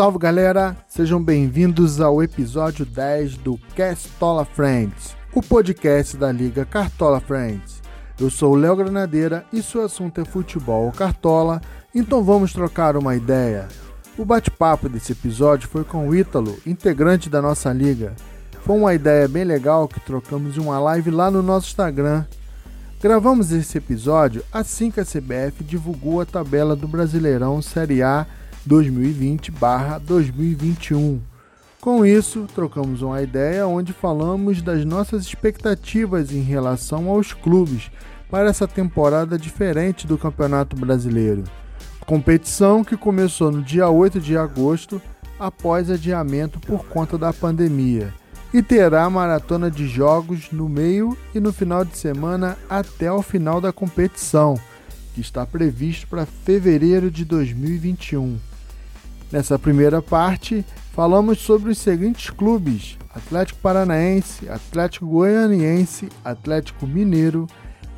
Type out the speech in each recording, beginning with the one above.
salve galera! Sejam bem-vindos ao episódio 10 do Castola Friends, o podcast da Liga Cartola Friends. Eu sou o Léo Granadeira e se o assunto é futebol ou cartola, então vamos trocar uma ideia. O bate-papo desse episódio foi com o Ítalo, integrante da nossa liga. Foi uma ideia bem legal que trocamos em uma live lá no nosso Instagram. Gravamos esse episódio assim que a CBF divulgou a tabela do Brasileirão Série A 2020/2021. Com isso, trocamos uma ideia onde falamos das nossas expectativas em relação aos clubes para essa temporada diferente do Campeonato Brasileiro. Competição que começou no dia 8 de agosto após adiamento por conta da pandemia e terá maratona de jogos no meio e no final de semana até o final da competição, que está previsto para fevereiro de 2021. Nessa primeira parte, falamos sobre os seguintes clubes: Atlético Paranaense, Atlético Goianiense, Atlético Mineiro,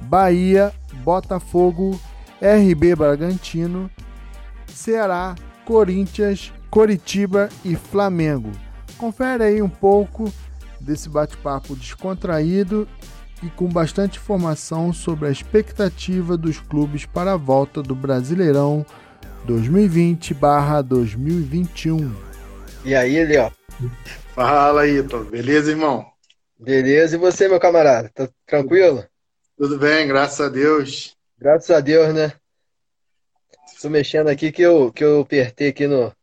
Bahia, Botafogo, RB Bragantino, Ceará, Corinthians, Coritiba e Flamengo. Confere aí um pouco desse bate-papo descontraído e com bastante informação sobre a expectativa dos clubes para a volta do Brasileirão 2020/2021. E aí, Léo? Fala aí, Ito. Beleza, irmão? Beleza, e você, meu camarada? Tá tranquilo? Tudo bem, graças a Deus. Graças a Deus, né? Estou mexendo aqui que eu, que eu apertei aqui no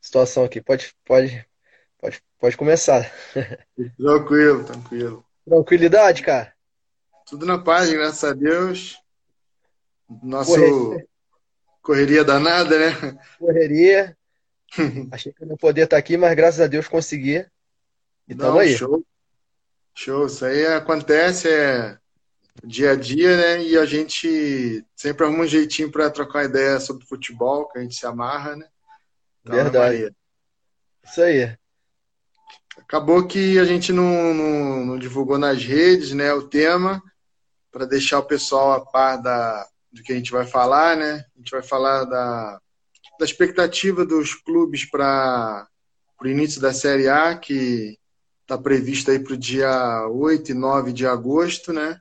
situação aqui. Pode, pode, pode, pode começar. Tranquilo, tranquilo. Tranquilidade, cara? Tudo na paz, graças a Deus. Nosso correria danada, né? Correria. Achei que eu não podia estar aqui, mas graças a Deus consegui. E tamo aí. Show. Show. Isso aí acontece, é dia a dia, né? E a gente sempre arruma um jeitinho para trocar ideia sobre futebol, que a gente se amarra, né? Então, Verdade. Isso aí. Acabou que a gente não, não, não divulgou nas redes, né, o tema, para deixar o pessoal a par da, do que a gente vai falar, né? A gente vai falar da, da expectativa dos clubes para o início da Série A, que está previsto aí para o dia 8 e 9 de agosto, né?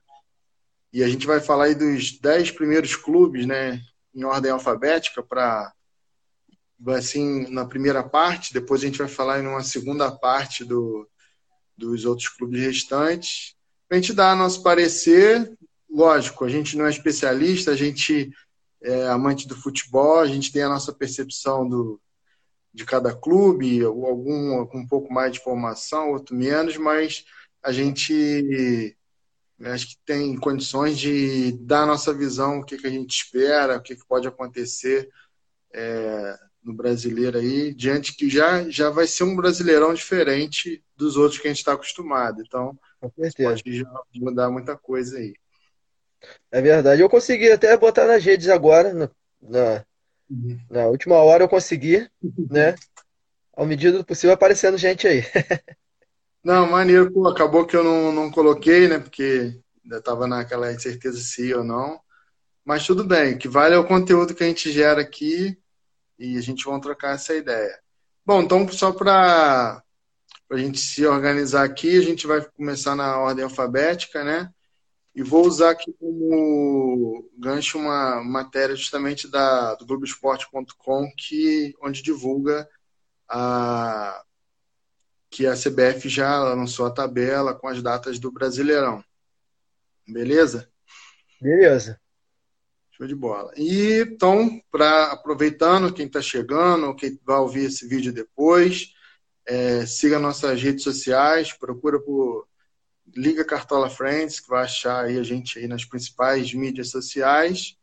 E a gente vai falar aí dos 10 primeiros clubes, né? Em ordem alfabética, para assim, na primeira parte, depois a gente vai falar em uma segunda parte do, dos outros clubes restantes. A gente dá nosso parecer, lógico, a gente não é especialista, a gente é amante do futebol, a gente tem a nossa percepção do, de cada clube, algum com um pouco mais de informação, outro menos, mas a gente acho que tem condições de dar a nossa visão, o que, que a gente espera, o que, que pode acontecer é, no brasileiro aí, diante que já, já vai ser um brasileirão diferente dos outros que a gente está acostumado. Então, pode mudar muita coisa aí. É verdade. Eu consegui até botar nas redes agora, na, na, uhum. na última hora eu consegui, né? Ao medida do possível aparecendo gente aí. Não, maneiro, pô, acabou que eu não, não coloquei, né? Porque ainda estava naquela incerteza se ou não. Mas tudo bem, o que vale é o conteúdo que a gente gera aqui e a gente vai trocar essa ideia. Bom, então só para a gente se organizar aqui, a gente vai começar na ordem alfabética, né? E vou usar aqui como gancho uma matéria justamente da, do Globoesporte.com, que, onde divulga a, que a CBF já lançou a tabela com as datas do Brasileirão. Beleza? Beleza. Show de bola. E então, para aproveitando, quem está chegando, quem vai ouvir esse vídeo depois, é, siga nossas redes sociais, procura por Liga Cartola Friends, que vai achar aí a gente aí nas principais mídias sociais.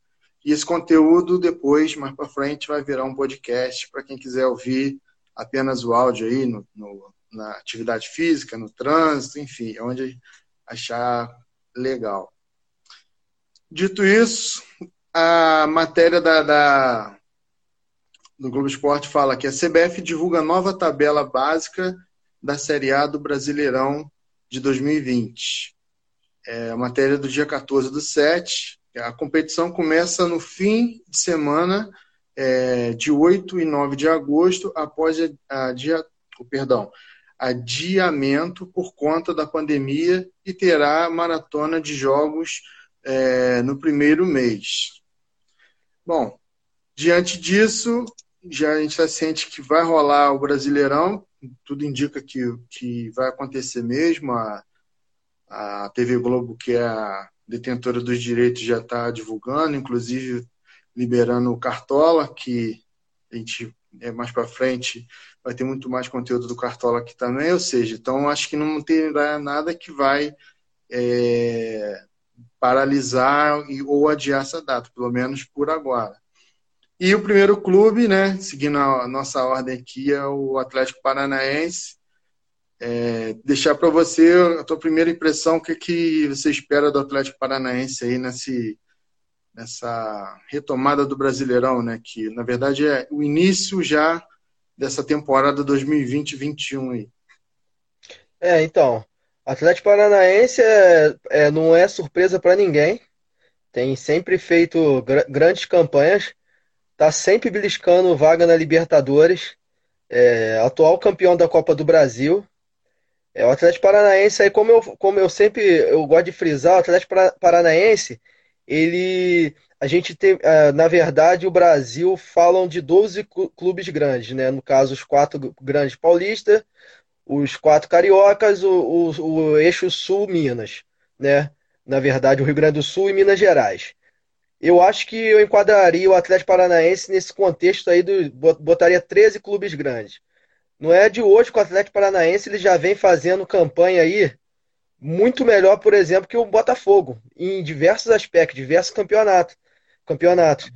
E esse conteúdo depois, mais para frente, vai virar um podcast para quem quiser ouvir apenas o áudio aí no, no, na atividade física, no trânsito, enfim, onde achar legal. Dito isso, a matéria da, da, do Globo Esporte fala que a CBF divulga nova tabela básica da Série A do Brasileirão de 2020. É a matéria do dia 14 do 7. A competição começa no fim de semana é, de 8 e 9 de agosto, após a, a dia, oh, perdão, adiamento por conta da pandemia e terá maratona de jogos é, no primeiro mês. Bom, diante disso, já a gente está ciente que vai rolar o Brasileirão, tudo indica que, que vai acontecer mesmo. A, a TV Globo, que é a detentora dos direitos, já está divulgando, inclusive liberando o Cartola, que a gente é, mais para frente vai ter muito mais conteúdo do Cartola aqui também, ou seja, então acho que não terá nada que vai é, paralisar ou adiar essa data, pelo menos por agora. E o primeiro clube, né, seguindo a nossa ordem aqui, é o Atlético Paranaense. É, deixar para você a tua primeira impressão, o que, que você espera do Atlético Paranaense aí nesse, nessa retomada do Brasileirão, né? Que na verdade é o início já dessa temporada 2020-21 aí. É, então, Atlético Paranaense é, é não é surpresa para ninguém. Tem sempre feito gr grandes campanhas tá sempre beliscando vaga na Libertadores, é, atual campeão da Copa do Brasil. É, o Atlético Paranaense, aí, como, eu, como eu sempre eu gosto de frisar, o Atlético Paranaense, ele. A gente tem, é, na verdade, o Brasil falam de 12 clubes grandes, né? No caso, os quatro grandes paulistas, os quatro cariocas, o, o, o eixo sul Minas, né? Na verdade, o Rio Grande do Sul e Minas Gerais. Eu acho que eu enquadraria o Atlético Paranaense nesse contexto aí, do, botaria 13 clubes grandes. Não é de hoje que o Atlético Paranaense ele já vem fazendo campanha aí muito melhor, por exemplo, que o Botafogo, em diversos aspectos, diversos campeonatos. campeonatos.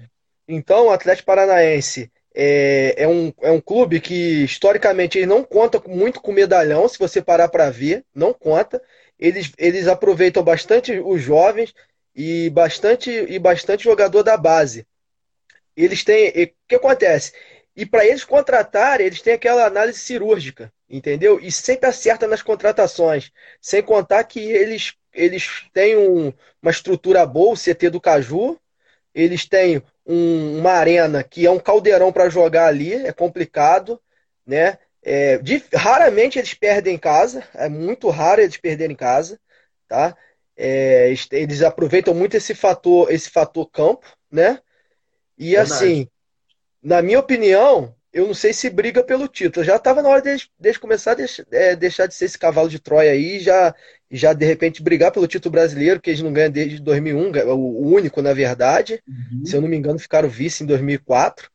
Então, o Atlético Paranaense é, é, um, é um clube que, historicamente, ele não conta muito com medalhão, se você parar para ver, não conta. Eles, eles aproveitam bastante os jovens, e bastante e bastante jogador da base. Eles têm, o que acontece? E para eles contratarem, eles têm aquela análise cirúrgica, entendeu? E sempre acerta nas contratações, sem contar que eles eles têm um, uma estrutura boa, o CT do Caju, eles têm um, uma arena que é um caldeirão para jogar ali, é complicado, né? É, de, raramente eles perdem em casa, é muito raro eles perderem em casa, tá? É, eles aproveitam muito esse fator, esse fator campo, né? E Verdade. assim, na minha opinião, eu não sei se briga pelo título. Já estava na hora deles, deles começar a deixar, é, deixar de ser esse cavalo de Troia aí, já, já de repente brigar pelo título brasileiro, que eles não ganham desde 2001, o único na verdade. Uhum. Se eu não me engano, ficaram vice em 2004.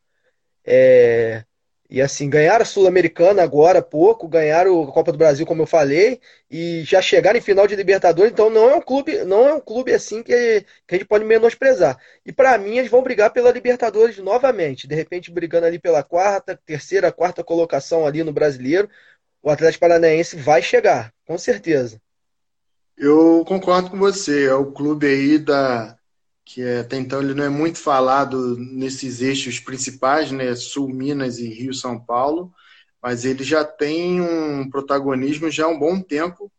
É, e assim, ganharam a Sul-Americana agora há pouco, ganharam a Copa do Brasil, como eu falei, e já chegaram em final de Libertadores, então não é um clube, não é um clube assim que, que a gente pode menosprezar. E para mim, eles vão brigar pela Libertadores novamente, de repente brigando ali pela quarta, terceira, quarta colocação ali no brasileiro. O Atlético Paranaense vai chegar, com certeza. Eu concordo com você, é o clube aí da que é, até então ele não é muito falado nesses eixos principais, né, Sul, Minas e Rio, São Paulo, mas ele já tem um protagonismo já há um bom tempo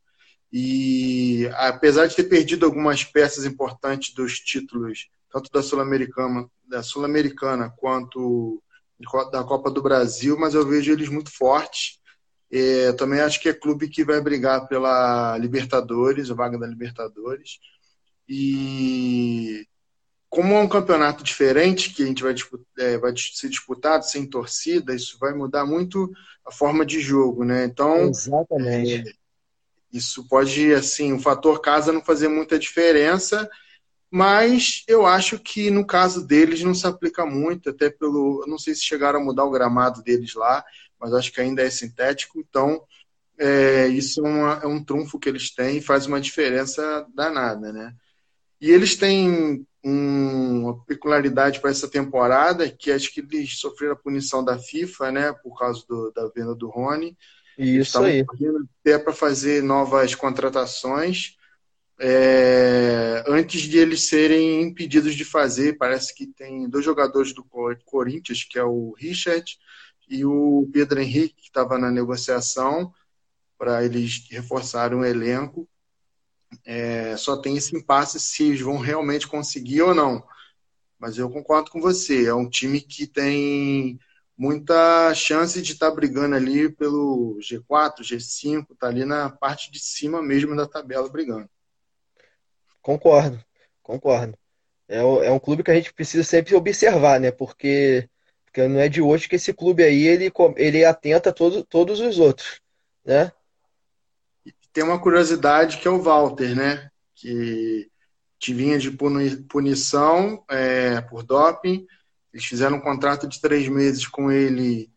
e apesar de ter perdido algumas peças importantes dos títulos, tanto da Sul-Americana, da Sul-Americana quanto da Copa do Brasil, mas eu vejo eles muito fortes. É, também acho que é clube que vai brigar pela Libertadores, a vaga da Libertadores. E como é um campeonato diferente, que a gente vai, é, vai ser disputado sem torcida, isso vai mudar muito a forma de jogo, né? Então, Exatamente. É, isso pode, assim, o fator casa não fazer muita diferença, mas eu acho que no caso deles não se aplica muito, até pelo. Eu não sei se chegaram a mudar o gramado deles lá, mas acho que ainda é sintético, então é, isso é, uma, é um trunfo que eles têm e faz uma diferença danada, né? E eles têm uma peculiaridade para essa temporada, que acho que eles sofreram a punição da FIFA, né, por causa do, da venda do Rony. Isso aí. Até para fazer novas contratações. É, antes de eles serem impedidos de fazer, parece que tem dois jogadores do Corinthians, que é o Richard e o Pedro Henrique, que estava na negociação, para eles reforçarem o elenco é, só tem esse impasse se eles vão realmente conseguir ou não. Mas eu concordo com você, é um time que tem muita chance de estar tá brigando ali pelo G4, G5, tá ali na parte de cima mesmo da tabela brigando. Concordo, concordo. É, é um clube que a gente precisa sempre observar, né? Porque, porque não é de hoje que esse clube aí ele, ele atenta a todo, todos os outros, né? Tem uma curiosidade que é o Walter, né? Que que vinha de punição é, por doping. Eles fizeram um contrato de três meses com ele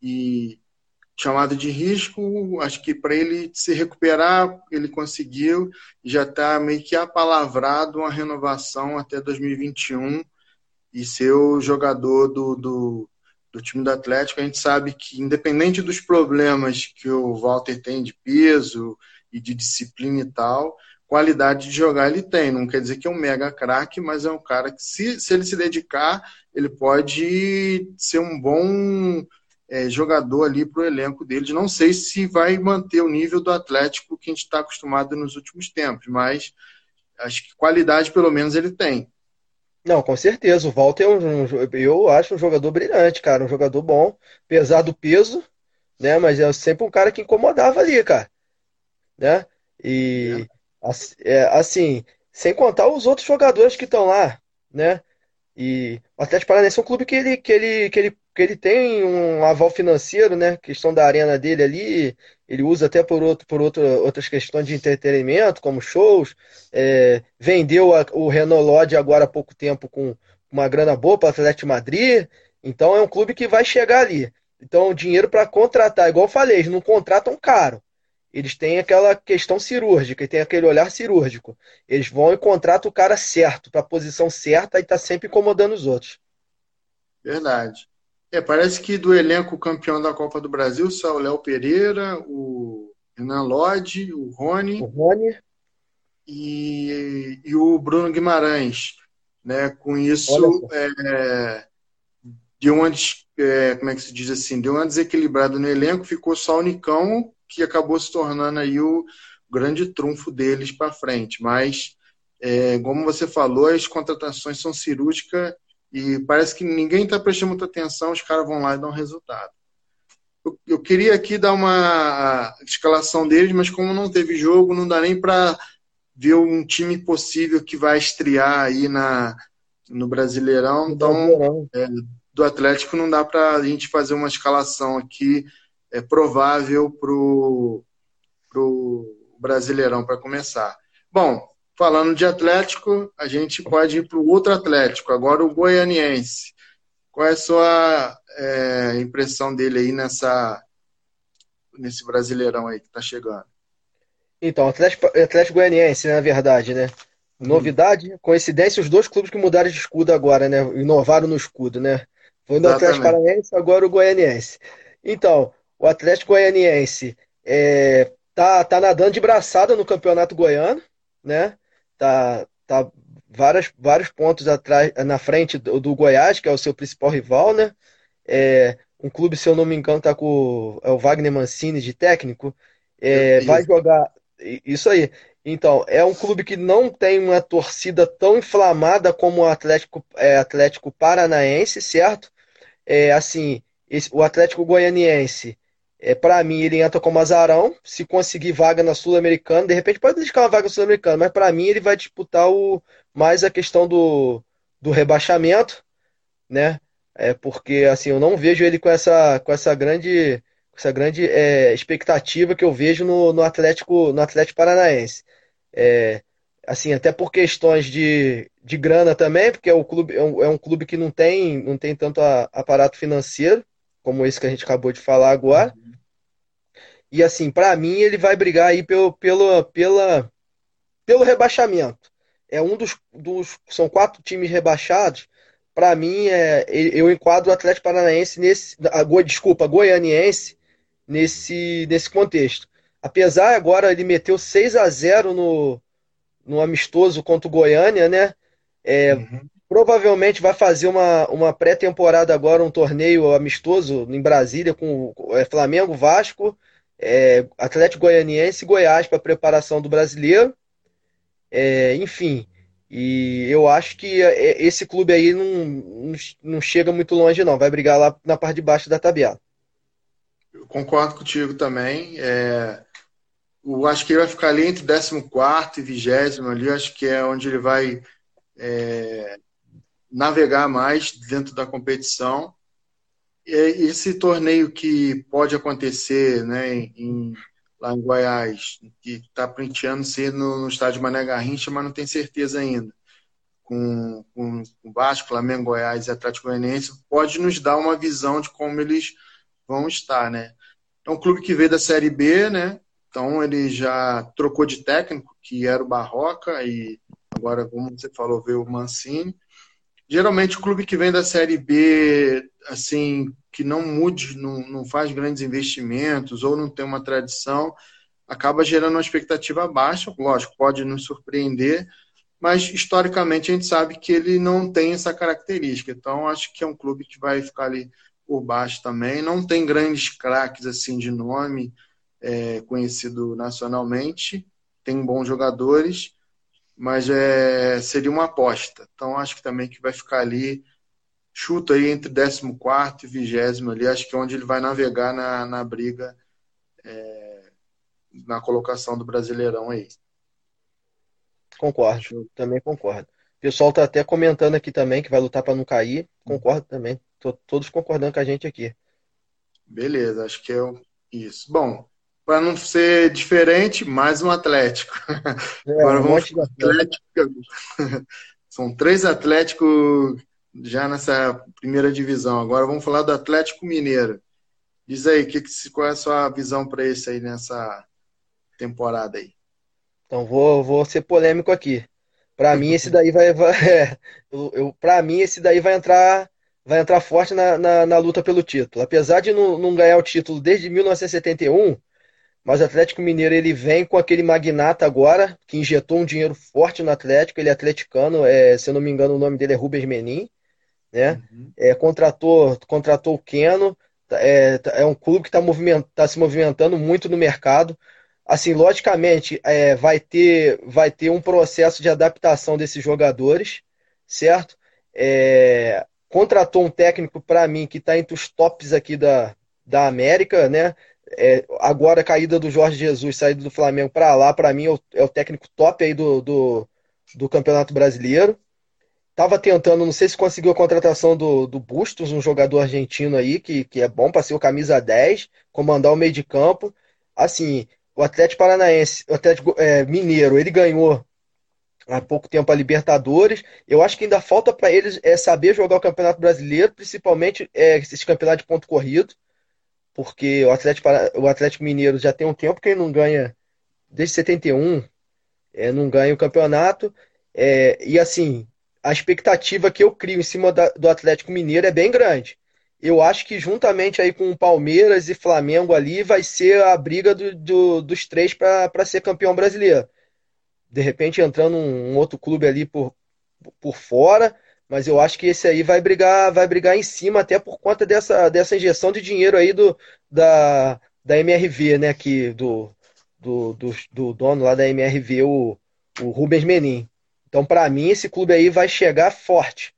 e chamado de risco. Acho que para ele se recuperar, ele conseguiu. Já está meio que apalavrado uma renovação até 2021 e ser o jogador do, do, do time do Atlético. A gente sabe que, independente dos problemas que o Walter tem de peso e de disciplina e tal, qualidade de jogar ele tem. Não quer dizer que é um mega craque, mas é um cara que, se, se ele se dedicar, ele pode ser um bom é, jogador ali para o elenco dele. Não sei se vai manter o nível do Atlético que a gente está acostumado nos últimos tempos, mas acho que qualidade pelo menos ele tem. Não, com certeza. O Walter é um, eu acho um jogador brilhante, cara, um jogador bom, apesar do peso, né? Mas é sempre um cara que incomodava ali, cara, né? E é. Assim, sem contar os outros jogadores que estão lá, né? E o Atlético Paranaense é um clube que ele, que ele, que ele, que ele tem um aval financeiro, né? Questão da arena dele ali, ele usa até por, outro, por outro, outras questões de entretenimento, como shows. É, vendeu a, o Renault Lodge agora há pouco tempo com uma grana boa para o Atlético Madrid. Então é um clube que vai chegar ali. Então, dinheiro para contratar, igual eu falei, eles não contratam caro eles têm aquela questão cirúrgica, e tem aquele olhar cirúrgico. Eles vão e contratam o cara certo, para a posição certa e tá sempre incomodando os outros. Verdade. É, parece que do elenco campeão da Copa do Brasil são o Léo Pereira, o Renan Lodge, o Rony. O Rony. E, e o Bruno Guimarães. Né? Com isso, é, de onde, é, como é que se diz assim, deu uma desequilibrada no elenco, ficou só o Nicão que acabou se tornando aí o grande trunfo deles para frente. Mas, é, como você falou, as contratações são cirúrgicas e parece que ninguém está prestando muita atenção, os caras vão lá e dão resultado. Eu, eu queria aqui dar uma escalação deles, mas como não teve jogo, não dá nem para ver um time possível que vai estrear aí na, no Brasileirão. Então, é, do Atlético não dá para a gente fazer uma escalação aqui é, provável para o Brasileirão para começar. Bom, falando de Atlético, a gente pode ir para o outro Atlético, agora o Goianiense. Qual é a sua é, impressão dele aí nessa, nesse Brasileirão aí que está chegando? Então, Atlético, Atlético Goianiense, na verdade, né? Hum. Novidade, coincidência, os dois clubes que mudaram de escudo agora, né? Inovaram no escudo, né? Foi no Atlético Paranaense, agora o Goianiense. Então, o Atlético Goianiense é, tá, tá nadando de braçada no Campeonato Goiano, né? Tá, tá várias, vários pontos atrás, na frente do, do Goiás, que é o seu principal rival, né? É, um clube, se eu não me engano, tá com é o Wagner Mancini de técnico. É, vai jogar. Isso aí. Então, é um clube que não tem uma torcida tão inflamada como o Atlético, é, Atlético Paranaense, certo? É, assim, esse, o Atlético Goianiense é, para mim, ele entra como azarão. Se conseguir vaga na Sul-Americana, de repente pode dedicar uma vaga na Sul-Americana, mas para mim ele vai disputar o, mais a questão do, do rebaixamento, né? É porque assim, eu não vejo ele com essa, com essa grande, essa grande é, expectativa que eu vejo no, no Atlético, no Atlético Paranaense. É, assim, até por questões de, de grana também, porque é, o clube, é, um, é um clube que não tem, não tem tanto a, aparato financeiro como esse que a gente acabou de falar agora. Uhum. E assim, para mim, ele vai brigar aí pelo, pelo, pela, pelo rebaixamento. É um dos, dos. São quatro times rebaixados. Para mim, é, eu enquadro o Atlético Paranaense nesse. A, desculpa, Goianiense nesse, nesse contexto. Apesar agora ele meteu 6 a 0 no, no amistoso contra o Goiânia, né? É, uhum. Provavelmente vai fazer uma, uma pré-temporada agora, um torneio amistoso em Brasília com é, Flamengo, Vasco é, Atlético Goianiense e Goiás para preparação do brasileiro. É, enfim, E eu acho que é, esse clube aí não, não chega muito longe, não. Vai brigar lá na parte de baixo da tabela. Eu concordo contigo também. É, eu acho que ele vai ficar ali entre 14 e 20 ali. Acho que é onde ele vai é, navegar mais dentro da competição. Esse torneio que pode acontecer né, em, lá em Goiás, que está printeando ser no, no estádio Mané Garrincha, mas não tem certeza ainda. Com, com, com Vasco, Flamengo, Goiás e Atlético Goianiense, pode nos dar uma visão de como eles vão estar, né? É um clube que veio da Série B, né? Então ele já trocou de técnico, que era o Barroca, e agora, como você falou, veio o Mancini. Geralmente o clube que vem da Série B, assim, que não mude, não, não faz grandes investimentos ou não tem uma tradição, acaba gerando uma expectativa baixa. Lógico, pode nos surpreender, mas historicamente a gente sabe que ele não tem essa característica. Então acho que é um clube que vai ficar ali por baixo também. Não tem grandes craques assim de nome é, conhecido nacionalmente, tem bons jogadores mas é, seria uma aposta. Então acho que também que vai ficar ali, chuta aí entre 14 e 20 ali, acho que é onde ele vai navegar na, na briga, é, na colocação do Brasileirão aí. Concordo, também concordo. O pessoal está até comentando aqui também que vai lutar para não cair. Concordo também. Tô, todos concordando com a gente aqui. Beleza, acho que é isso. Bom, para não ser diferente, mais um Atlético. É, Agora um vamos Atlético. São três Atléticos já nessa primeira divisão. Agora vamos falar do Atlético Mineiro. Diz aí, que, qual é a sua visão para esse aí nessa temporada aí? Então vou, vou ser polêmico aqui. Para mim esse daí vai, vai é, eu, eu para mim esse daí vai entrar vai entrar forte na, na, na, luta pelo título. Apesar de não, não ganhar o título desde 1971, mas o Atlético Mineiro ele vem com aquele magnata agora, que injetou um dinheiro forte no Atlético, ele é atleticano, é, se eu não me engano o nome dele é Rubens Menin, né? Uhum. É, contratou, contratou o Keno, é, é um clube que está tá se movimentando muito no mercado. Assim, logicamente, é, vai, ter, vai ter um processo de adaptação desses jogadores, certo? É, contratou um técnico para mim que está entre os tops aqui da, da América, né? É, agora a caída do Jorge Jesus, saída do Flamengo para lá, para mim é o, é o, técnico top aí do, do, do, Campeonato Brasileiro. Tava tentando, não sei se conseguiu a contratação do, do Bustos, um jogador argentino aí, que, que é bom para ser o camisa 10, comandar o meio de campo. Assim, o Atlético Paranaense, o Atlético é, Mineiro, ele ganhou há pouco tempo a Libertadores. Eu acho que ainda falta para eles é, saber jogar o Campeonato Brasileiro, principalmente é, esse campeonato de ponto corrido porque o Atlético, o Atlético Mineiro já tem um tempo que ele não ganha, desde 71, é, não ganha o campeonato. É, e assim, a expectativa que eu crio em cima da, do Atlético Mineiro é bem grande. Eu acho que juntamente aí com Palmeiras e Flamengo ali vai ser a briga do, do, dos três para ser campeão brasileiro. De repente entrando um, um outro clube ali por, por fora, mas eu acho que esse aí vai brigar, vai brigar em cima, até por conta dessa, dessa injeção de dinheiro aí do, da, da MRV, né? Que, do, do, do, do dono lá da MRV, o, o Rubens Menin. Então, para mim, esse clube aí vai chegar forte.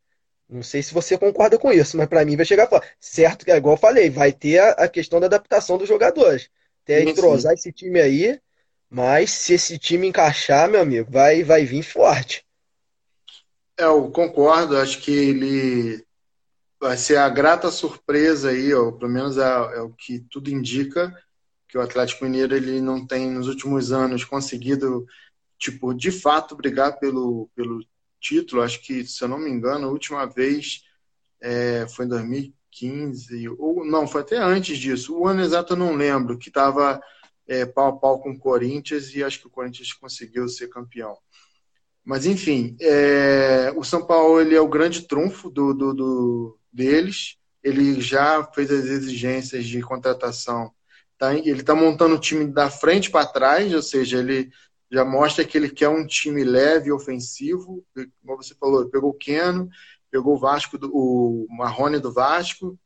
Não sei se você concorda com isso, mas para mim vai chegar forte. Certo que, é igual eu falei, vai ter a, a questão da adaptação dos jogadores. Até entrosar esse time aí, mas se esse time encaixar, meu amigo, vai, vai vir forte. É, eu concordo, acho que ele vai ser a grata surpresa aí, ó, pelo menos é, é, o que tudo indica, que o Atlético Mineiro ele não tem nos últimos anos conseguido, tipo, de fato brigar pelo, pelo título. Acho que, se eu não me engano, a última vez é, foi em 2015, ou não, foi até antes disso. O ano exato eu não lembro, que estava é, pau a pau com o Corinthians e acho que o Corinthians conseguiu ser campeão. Mas, enfim, é, o São Paulo ele é o grande trunfo do, do, do, deles. Ele já fez as exigências de contratação. Tá, ele está montando o time da frente para trás, ou seja, ele já mostra que ele quer um time leve, ofensivo. Como você falou, ele pegou o Keno, pegou o Vasco, do, o Marrone do Vasco.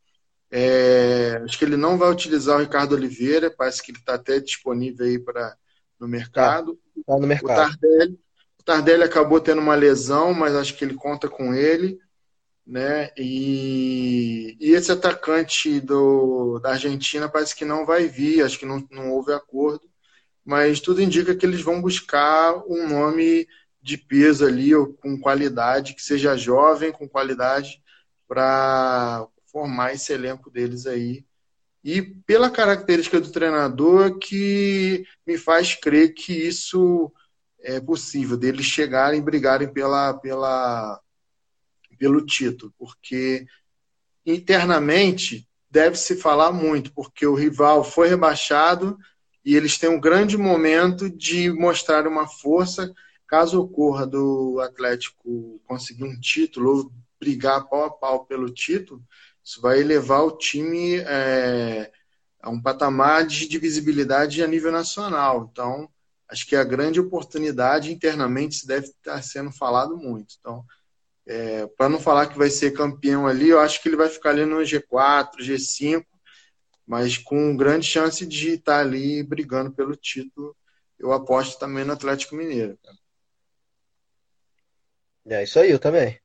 É, acho que ele não vai utilizar o Ricardo Oliveira, parece que ele está até disponível aí para no mercado. Tá, tá no mercado. O Tardelli, O Tardelli acabou tendo uma lesão, mas acho que ele conta com ele. Né? E, e esse atacante do, da Argentina parece que não vai vir, acho que não, não houve acordo, mas tudo indica que eles vão buscar um nome de peso ali, com qualidade, que seja jovem, com qualidade, para formar esse elenco deles aí. E pela característica do treinador que me faz crer que isso é possível, deles chegarem e brigarem pela, pela, pelo título, porque internamente deve se falar muito, porque o rival foi rebaixado e eles têm um grande momento de mostrar uma força. Caso ocorra do Atlético conseguir um título ou brigar pau a pau pelo título, isso vai elevar o time é, a um patamar de visibilidade a nível nacional. Então, acho que a grande oportunidade internamente se deve estar sendo falado muito. Então, é, para não falar que vai ser campeão ali, eu acho que ele vai ficar ali no G4, G5, mas com grande chance de estar ali brigando pelo título. Eu aposto também no Atlético Mineiro. É isso aí, eu também.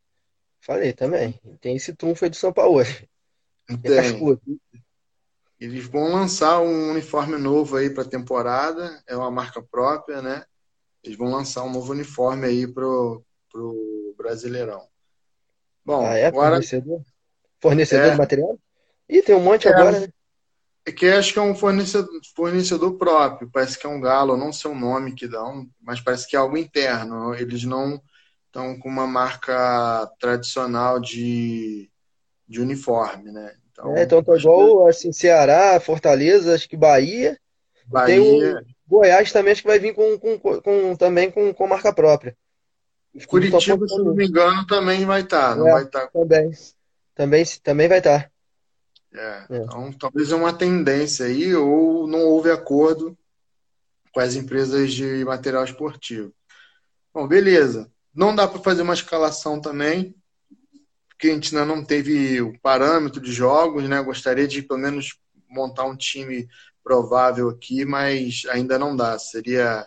Falei também. Tem esse trunfo aí do São Paulo. Tem. Eles vão lançar um uniforme novo aí para a temporada, é uma marca própria, né? Eles vão lançar um novo uniforme aí pro, pro Brasileirão. Bom, ah, é agora... fornecedor? Fornecedor é. de material? Ih, tem um monte é, agora, né? É que acho que é um fornecedor, fornecedor próprio, parece que é um galo, não sei o nome que dão, mas parece que é algo interno. Eles não estão com uma marca tradicional de, de uniforme, né? Então, é, então tá igual que... assim, Ceará, Fortaleza, acho que Bahia. Bahia. Tem o Goiás também, acho que vai vir com, com, com também com, com marca própria. Curitiba, se não me engano, também vai estar. Tá, é, vai. Tá... Também. Também, também vai estar. Tá. É, é. Então, talvez é uma tendência aí, ou não houve acordo com as empresas de material esportivo. Bom, beleza. Não dá para fazer uma escalação também, porque a gente ainda não teve o parâmetro de jogos, né? Gostaria de pelo menos montar um time provável aqui, mas ainda não dá. Seria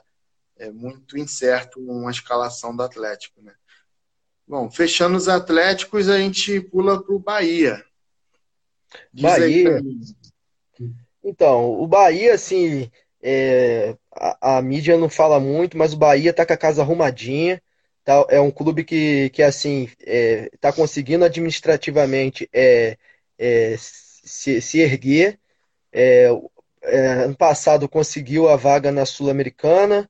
é, muito incerto uma escalação do Atlético, né? Bom, fechando os Atléticos, a gente pula para o Bahia. Diz Bahia. Então, o Bahia, assim, é, a, a, mídia não fala muito, mas o Bahia tá com a casa arrumadinha. Tá, é um clube que, que assim, é, tá conseguindo administrativamente é, é, se, se erguer. É, é, ano passado conseguiu a vaga na Sul-Americana.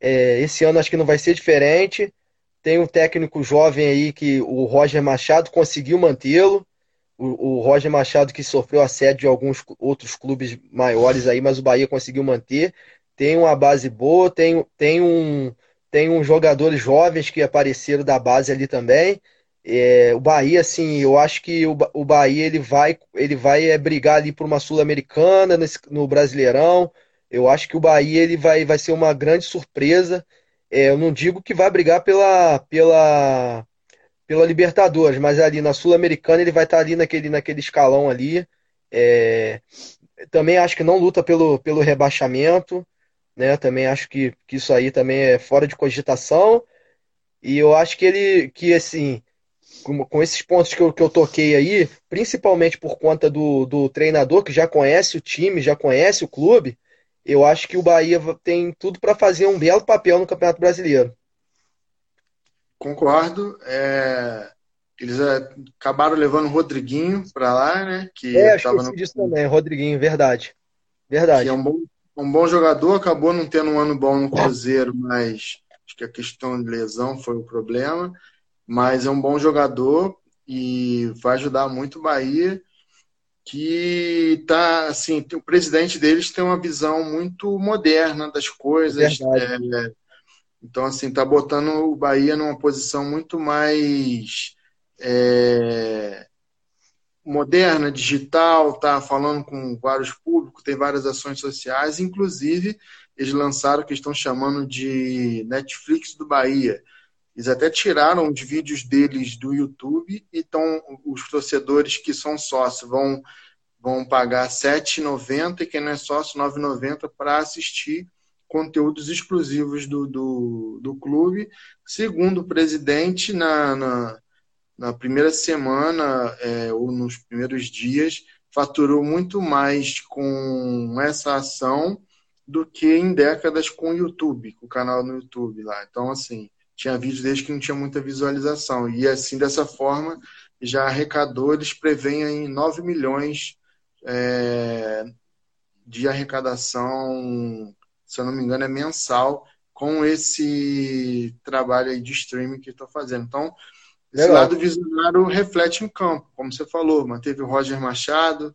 É, esse ano acho que não vai ser diferente. Tem um técnico jovem aí que o Roger Machado conseguiu mantê-lo o, o Roger Machado que sofreu assédio de alguns outros clubes maiores aí, mas o Bahia conseguiu manter. Tem uma base boa, tem, tem, um, tem uns jogadores jovens que apareceram da base ali também. É, o Bahia, assim, eu acho que o, o Bahia ele vai, ele vai é, brigar ali por uma Sul-Americana no Brasileirão. Eu acho que o Bahia ele vai, vai ser uma grande surpresa. É, eu não digo que vai brigar pela, pela, pela Libertadores, mas ali na Sul-Americana ele vai estar ali naquele, naquele escalão ali. É, também acho que não luta pelo, pelo rebaixamento, né? Também acho que, que isso aí também é fora de cogitação. E eu acho que ele, que assim, com, com esses pontos que eu, que eu toquei aí, principalmente por conta do, do treinador que já conhece o time, já conhece o clube, eu acho que o Bahia tem tudo para fazer um belo papel no Campeonato Brasileiro. Concordo. É, eles é, acabaram levando o Rodriguinho para lá, né? Que é, estava no... disso também, Rodriguinho, verdade. Verdade. Que é um bom, um bom jogador, acabou não tendo um ano bom no Cruzeiro, mas acho que a questão de lesão foi o problema. Mas é um bom jogador e vai ajudar muito o Bahia, que tá assim, o presidente deles tem uma visão muito moderna das coisas. É, então, assim, tá botando o Bahia numa posição muito mais é, moderna, digital, tá falando com vários públicos, tem várias ações sociais, inclusive eles lançaram o que estão chamando de Netflix do Bahia. Eles até tiraram os vídeos deles do YouTube então os torcedores que são sócios vão, vão pagar R$ 7,90 e quem não é sócio R$ 9,90 para assistir conteúdos exclusivos do, do, do clube. Segundo o presidente, na, na, na primeira semana é, ou nos primeiros dias, faturou muito mais com essa ação do que em décadas com o YouTube, com o canal no YouTube lá. Então, assim, tinha vídeos desde que não tinha muita visualização. E assim, dessa forma, já arrecadou, eles preveem 9 milhões é, de arrecadação, se eu não me engano, é mensal, com esse trabalho aí de streaming que estou fazendo. Então, esse Legal. lado visionário reflete em campo, como você falou, manteve o Roger Machado,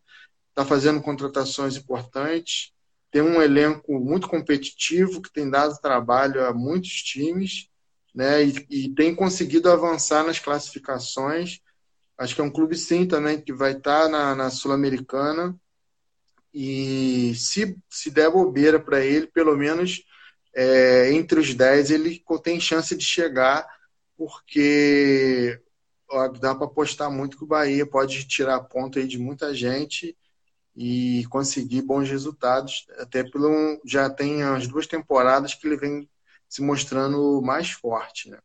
está fazendo contratações importantes, tem um elenco muito competitivo que tem dado trabalho a muitos times, né? E, e tem conseguido avançar nas classificações. Acho que é um clube sim também que vai estar tá na, na Sul-Americana e se, se der bobeira para ele, pelo menos é, entre os 10 ele tem chance de chegar, porque ó, dá para apostar muito que o Bahia pode tirar ponto aí de muita gente e conseguir bons resultados. Até pelo já tem as duas temporadas que ele vem se mostrando mais forte, né?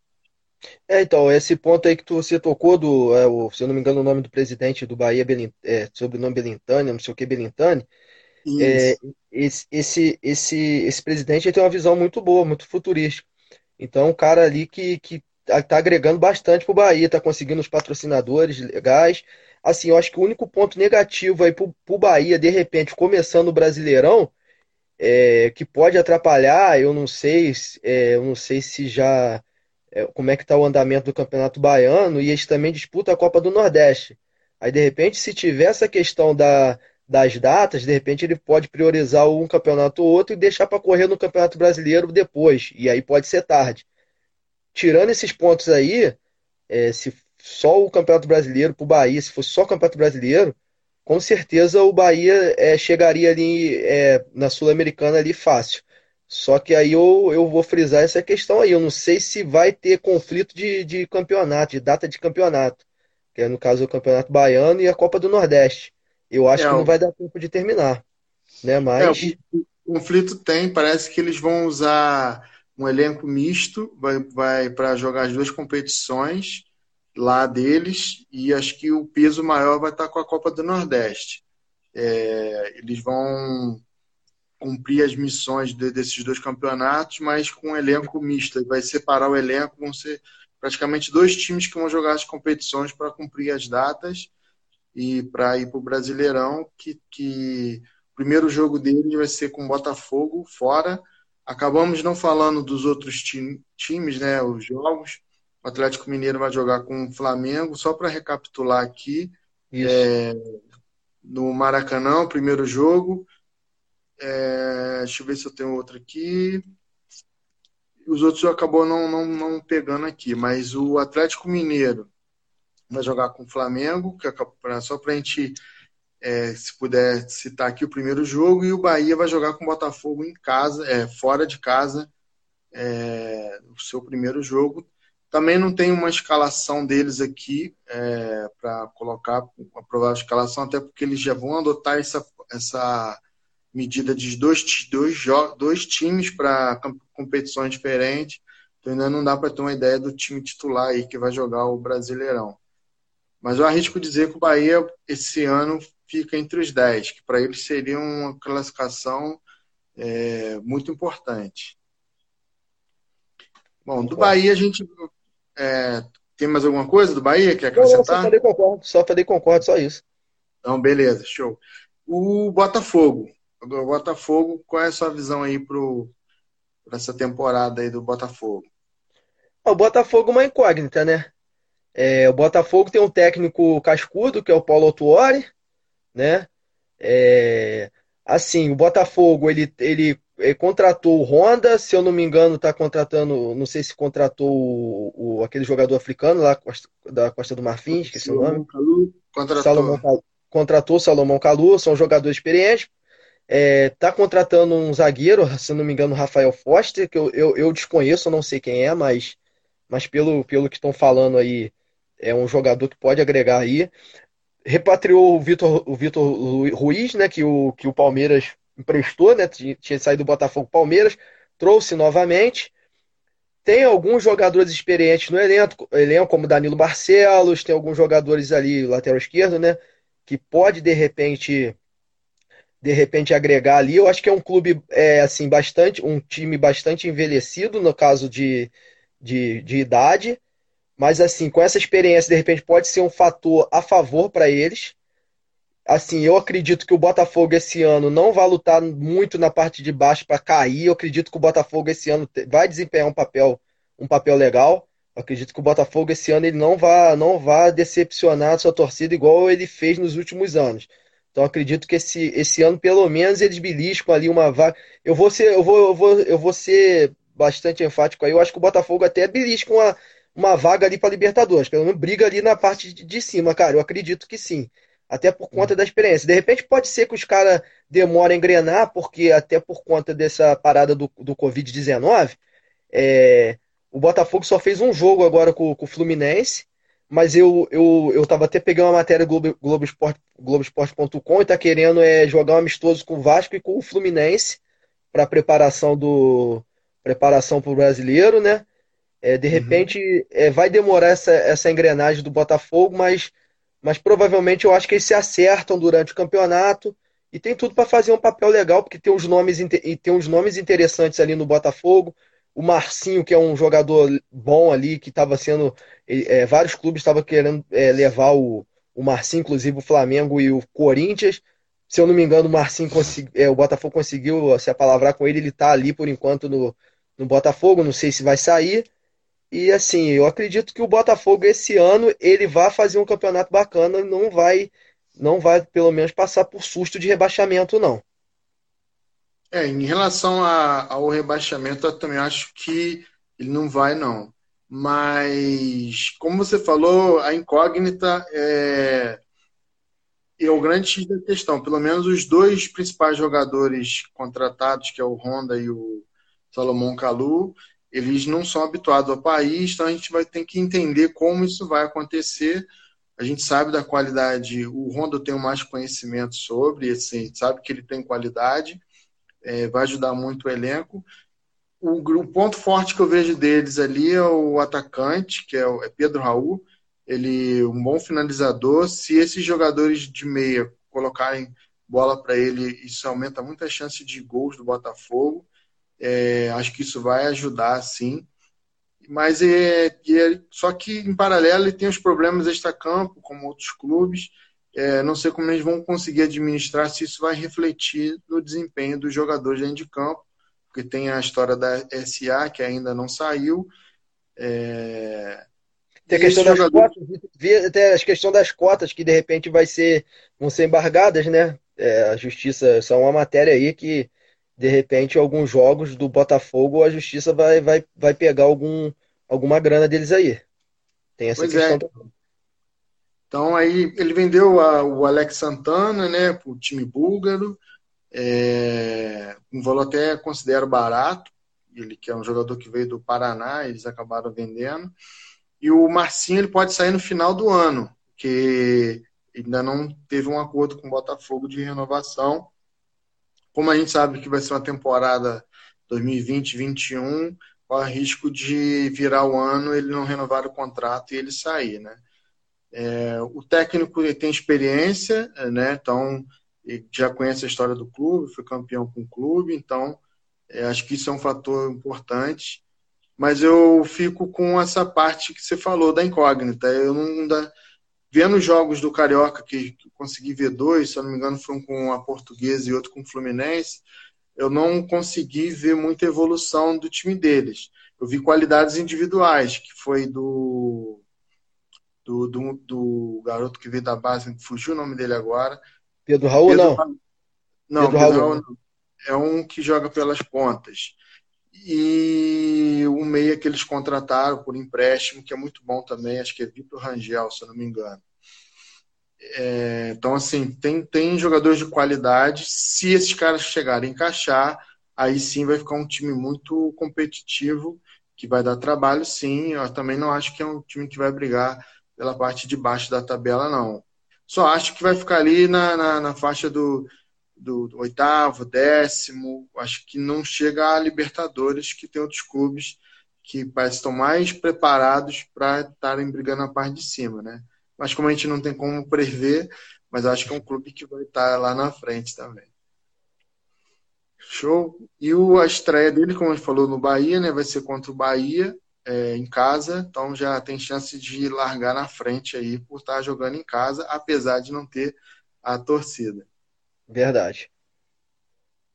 É, então, esse ponto aí que tu, você tocou do, é, o, se eu não me engano, o nome do presidente do Bahia, Belin, é, sobrenome Belintani, não sei o que, Belintani, é, esse, esse, esse, esse presidente tem uma visão muito boa, muito futurística. Então, um cara ali que, que tá, tá agregando bastante pro Bahia, tá conseguindo os patrocinadores legais, Assim, eu acho que o único ponto negativo aí pro, pro Bahia, de repente, começando o Brasileirão, é, que pode atrapalhar, eu não sei, é, eu não sei se já é, como é que está o andamento do Campeonato Baiano e eles também disputam a Copa do Nordeste. Aí, de repente, se tiver essa questão da, das datas, de repente ele pode priorizar um campeonato ou outro e deixar para correr no Campeonato Brasileiro depois. E aí pode ser tarde. Tirando esses pontos aí, é, se só o Campeonato Brasileiro para o Bahia, se fosse só o Campeonato Brasileiro, com certeza o Bahia é, chegaria ali é, na Sul-Americana ali fácil. Só que aí eu, eu vou frisar essa questão aí. Eu não sei se vai ter conflito de, de campeonato, de data de campeonato. Que é no caso o Campeonato Baiano e a Copa do Nordeste. Eu acho é, que não vai dar tempo de terminar. Né? Mas. É, o conflito tem, parece que eles vão usar um elenco misto, vai, vai para jogar as duas competições lá deles e acho que o peso maior vai estar com a Copa do Nordeste. É, eles vão cumprir as missões de, desses dois campeonatos, mas com um elenco misto. Vai separar o elenco, vão ser praticamente dois times que vão jogar as competições para cumprir as datas e para ir para o Brasileirão, que, que o primeiro jogo deles vai ser com o Botafogo fora. Acabamos não falando dos outros time, times, né, os jogos, o Atlético Mineiro vai jogar com o Flamengo, só para recapitular aqui. É, no Maracanã, o primeiro jogo. É, deixa eu ver se eu tenho outro aqui. Os outros acabou não, não, não pegando aqui, mas o Atlético Mineiro vai jogar com o Flamengo, que é só para a gente, é, se puder citar aqui o primeiro jogo, e o Bahia vai jogar com o Botafogo em casa, é, fora de casa, é, o seu primeiro jogo. Também não tem uma escalação deles aqui é, para colocar a provável escalação, até porque eles já vão adotar essa, essa medida de dois, dois, dois times para competições diferentes. Então ainda não dá para ter uma ideia do time titular aí que vai jogar o Brasileirão. Mas eu arrisco dizer que o Bahia esse ano fica entre os 10, que para eles seria uma classificação é, muito importante. Bom, do Bahia a gente é, tem mais alguma coisa do Bahia que acrescentar? Não, só falei concordo, só falei concordo, só isso. Então, beleza, show. O Botafogo. O Botafogo, qual é a sua visão aí para essa temporada aí do Botafogo? O Botafogo é uma incógnita, né? É, o Botafogo tem um técnico cascudo, que é o Paulo Autuori, né? É, assim, o Botafogo, ele, ele é, contratou o Honda, se eu não me engano, está contratando, não sei se contratou o, o, aquele jogador africano lá da Costa do Marfim, esqueci Salomão o nome. Calu, contratou. Salomão, contratou Salomão Calu, são jogadores experientes. Está é, contratando um zagueiro, se não me engano, Rafael Foster, que eu, eu, eu desconheço, não sei quem é, mas, mas pelo, pelo que estão falando aí, é um jogador que pode agregar aí. Repatriou o Vitor, o Vitor Ruiz, né, que o, que o Palmeiras emprestou, né? Tinha saído do Botafogo Palmeiras, trouxe novamente. Tem alguns jogadores experientes no elenco, elenco como Danilo Barcelos, tem alguns jogadores ali, lateral esquerdo, né? Que pode de repente de repente agregar ali. Eu acho que é um clube é, assim bastante, um time bastante envelhecido no caso de, de, de idade, mas assim com essa experiência de repente pode ser um fator a favor para eles. Assim, eu acredito que o Botafogo esse ano não vai lutar muito na parte de baixo para cair. Eu acredito que o Botafogo esse ano vai desempenhar um papel, um papel legal. Eu acredito que o Botafogo esse ano ele não vai, não vai decepcionar a sua torcida igual ele fez nos últimos anos. Então acredito que esse, esse ano, pelo menos, eles beliscam ali uma vaga. Eu vou ser, eu vou, eu vou, eu vou ser bastante enfático aí. Eu acho que o Botafogo até belisca uma, uma vaga ali para Libertadores. Pelo menos briga ali na parte de, cima, cara. Eu acredito que sim até por conta da experiência. De repente pode ser que os caras demorem a engrenar, porque até por conta dessa parada do, do Covid-19, é, o Botafogo só fez um jogo agora com, com o Fluminense, mas eu, eu, eu tava até pegando uma matéria do Globo, Globoesporte.com e tá querendo é, jogar um amistoso com o Vasco e com o Fluminense para preparação do preparação para o brasileiro, né? É, de uhum. repente uhum. é, vai demorar essa, essa engrenagem do Botafogo, mas mas provavelmente eu acho que eles se acertam durante o campeonato e tem tudo para fazer um papel legal, porque tem uns nomes e tem uns nomes interessantes ali no Botafogo. O Marcinho, que é um jogador bom ali, que estava sendo. É, vários clubes estavam querendo é, levar o, o Marcinho, inclusive o Flamengo e o Corinthians. Se eu não me engano, o Marcinho consegui, é, o Botafogo conseguiu se apalavrar com ele, ele está ali por enquanto no, no Botafogo, não sei se vai sair. E assim, eu acredito que o Botafogo esse ano ele vai fazer um campeonato bacana, não vai não vai pelo menos passar por susto de rebaixamento não. É, em relação a, ao rebaixamento, eu também acho que ele não vai não. Mas como você falou, a incógnita é, é o grande X da questão. Pelo menos os dois principais jogadores contratados, que é o Honda e o Salomão Kalu, eles não são habituados ao país, então a gente vai ter que entender como isso vai acontecer. A gente sabe da qualidade, o Honda tem mais conhecimento sobre, assim, sabe que ele tem qualidade, é, vai ajudar muito o elenco. O, o, ponto forte que eu vejo deles ali é o atacante, que é, é Pedro Raul, ele um bom finalizador. Se esses jogadores de meia colocarem bola para ele, isso aumenta muito a chance de gols do Botafogo. É, acho que isso vai ajudar, sim. Mas é, é, só que em paralelo ele tem os problemas extra-campo, como outros clubes. É, não sei como eles vão conseguir administrar se isso vai refletir no desempenho dos jogadores dentro de campo, porque tem a história da SA que ainda não saiu. É... Tem a questão das jogador... cotas, até a questão das cotas que de repente vai ser, vão ser embargadas, né? É, a justiça, são uma matéria aí que de repente, alguns jogos do Botafogo, a justiça vai, vai, vai pegar algum, alguma grana deles aí. Tem essa pois questão é. também. Então aí ele vendeu a, o Alex Santana, né, para o time búlgaro, é, um valor até considero barato, ele que é um jogador que veio do Paraná, eles acabaram vendendo. E o Marcinho ele pode sair no final do ano, que ainda não teve um acordo com o Botafogo de renovação. Como a gente sabe que vai ser uma temporada 2020-21, corre risco de virar o ano, ele não renovar o contrato e ele sair, né? É, o técnico ele tem experiência, né? Então já conhece a história do clube, foi campeão com o clube, então é, acho que isso é um fator importante. Mas eu fico com essa parte que você falou da incógnita. Eu não da, vendo os jogos do Carioca, que, que consegui ver dois, se eu não me engano, foi um com a Portuguesa e outro com o Fluminense, eu não consegui ver muita evolução do time deles. Eu vi qualidades individuais, que foi do do, do, do garoto que veio da base, fugiu o nome dele agora. Pedro Raul, Pedro, não? Não, Pedro, Pedro Raul, não. é um que joga pelas pontas. E o meia que eles contrataram por empréstimo, que é muito bom também, acho que é Vitor Rangel, se eu não me engano. É, então, assim, tem, tem jogadores de qualidade. Se esses caras chegarem a encaixar, aí sim vai ficar um time muito competitivo, que vai dar trabalho, sim. Eu também não acho que é um time que vai brigar pela parte de baixo da tabela, não. Só acho que vai ficar ali na, na, na faixa do do, oitavo, décimo, acho que não chega a Libertadores, que tem outros clubes que parecem estão mais preparados para estarem brigando na parte de cima, né? Mas como a gente não tem como prever, mas acho que é um clube que vai estar lá na frente também. Show. E o, a estreia dele, como a gente falou, no Bahia, né? Vai ser contra o Bahia é, em casa, então já tem chance de largar na frente aí por estar jogando em casa, apesar de não ter a torcida. Verdade.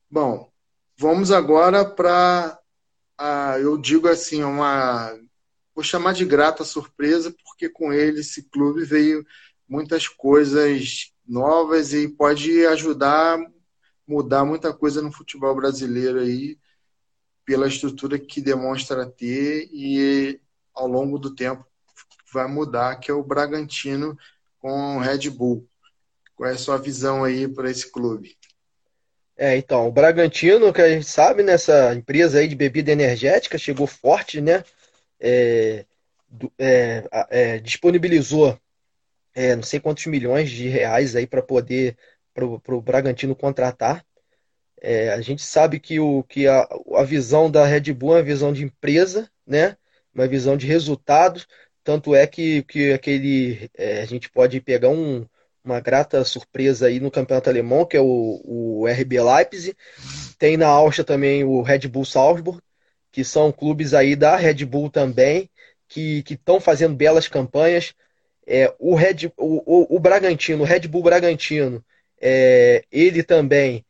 Bom, vamos agora para eu digo assim, uma vou chamar de grata surpresa, porque com ele esse clube veio muitas coisas novas e pode ajudar mudar muita coisa no futebol brasileiro aí pela estrutura que demonstra ter e ao longo do tempo vai mudar, que é o Bragantino com o Red Bull. Qual é a sua visão aí para esse clube? É, então, o Bragantino, que a gente sabe, nessa empresa aí de bebida energética, chegou forte, né? É, é, é, disponibilizou é, não sei quantos milhões de reais aí para poder para o Bragantino contratar. É, a gente sabe que, o, que a, a visão da Red Bull é uma visão de empresa, né? uma visão de resultados. Tanto é que, que aquele, é, a gente pode pegar um, uma grata surpresa aí no campeonato alemão, que é o, o RB Leipzig. Tem na Áustria também o Red Bull Salzburg, que são clubes aí da Red Bull também, que estão fazendo belas campanhas. É, o, Red, o, o, o Bragantino, o Red Bull Bragantino, é, ele também,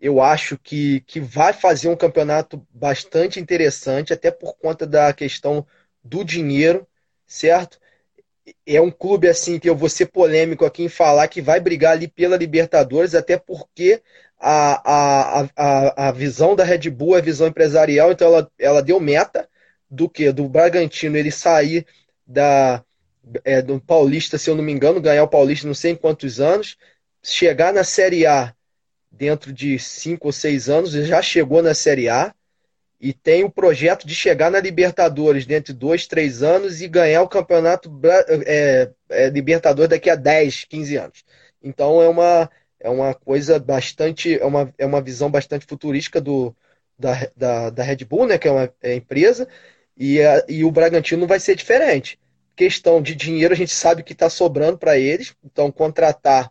eu acho que, que vai fazer um campeonato bastante interessante, até por conta da questão do dinheiro, certo? É um clube assim que eu vou ser polêmico aqui em falar que vai brigar ali pela Libertadores, até porque a, a, a, a visão da Red Bull é visão empresarial, então ela, ela deu meta do que? Do Bragantino ele sair da, é, do Paulista, se eu não me engano, ganhar o Paulista não sei em quantos anos, chegar na Série A dentro de cinco ou seis anos, já chegou na Série A e tem o projeto de chegar na Libertadores dentro de dois, três anos e ganhar o campeonato é, é, Libertadores daqui a 10, 15 anos. Então é uma, é uma coisa bastante, é uma, é uma visão bastante futurística do, da, da, da Red Bull, né, que é uma é empresa, e, a, e o Bragantino vai ser diferente. Questão de dinheiro, a gente sabe que está sobrando para eles, então contratar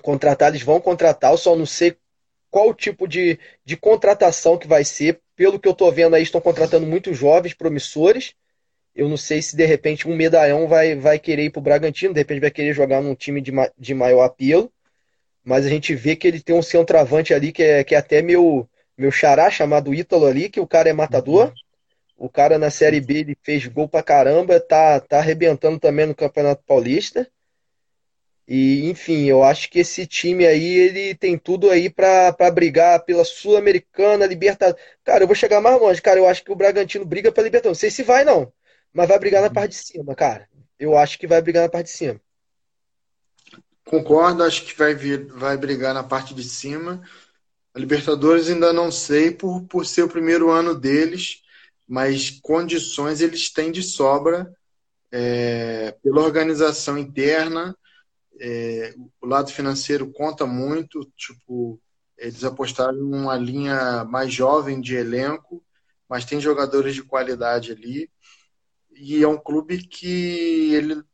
contratar, eles vão contratar, eu só não sei qual tipo de, de contratação que vai ser. Pelo que eu estou vendo aí, estão contratando muitos jovens promissores. Eu não sei se de repente um medalhão vai, vai querer ir para o Bragantino, de repente vai querer jogar num time de, de maior apelo. Mas a gente vê que ele tem um centroavante ali que é, que é até meu, meu xará, chamado Ítalo ali, que o cara é matador. O cara na Série B ele fez gol pra caramba, tá, tá arrebentando também no Campeonato Paulista. E, enfim, eu acho que esse time aí, ele tem tudo aí para brigar pela Sul-Americana, Libertadores. Cara, eu vou chegar mais longe, cara. Eu acho que o Bragantino briga pela Libertadores. Não sei se vai, não. Mas vai brigar na uhum. parte de cima, cara. Eu acho que vai brigar na parte de cima. Concordo, acho que vai, vir, vai brigar na parte de cima. A Libertadores ainda não sei por, por ser o primeiro ano deles, mas condições eles têm de sobra é, pela organização interna é, o lado financeiro conta muito, tipo, eles apostaram uma linha mais jovem de elenco, mas tem jogadores de qualidade ali. E é um clube que ele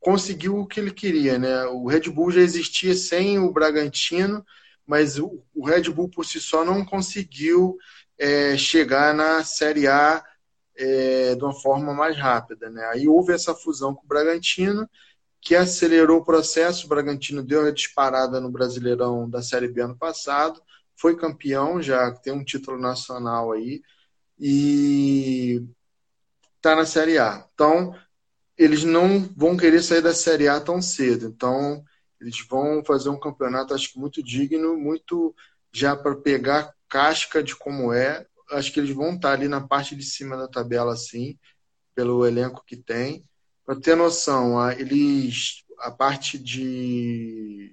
conseguiu o que ele queria, né? O Red Bull já existia sem o Bragantino, mas o, o Red Bull por si só não conseguiu é, chegar na Série A é, de uma forma mais rápida, né? Aí houve essa fusão com o Bragantino que acelerou o processo. O Bragantino deu a disparada no Brasileirão da Série B ano passado, foi campeão, já tem um título nacional aí, e está na Série A. Então, eles não vão querer sair da Série A tão cedo. Então, eles vão fazer um campeonato, acho que muito digno, muito já para pegar casca de como é. Acho que eles vão estar ali na parte de cima da tabela, sim, pelo elenco que tem. Para ter noção, eles a parte de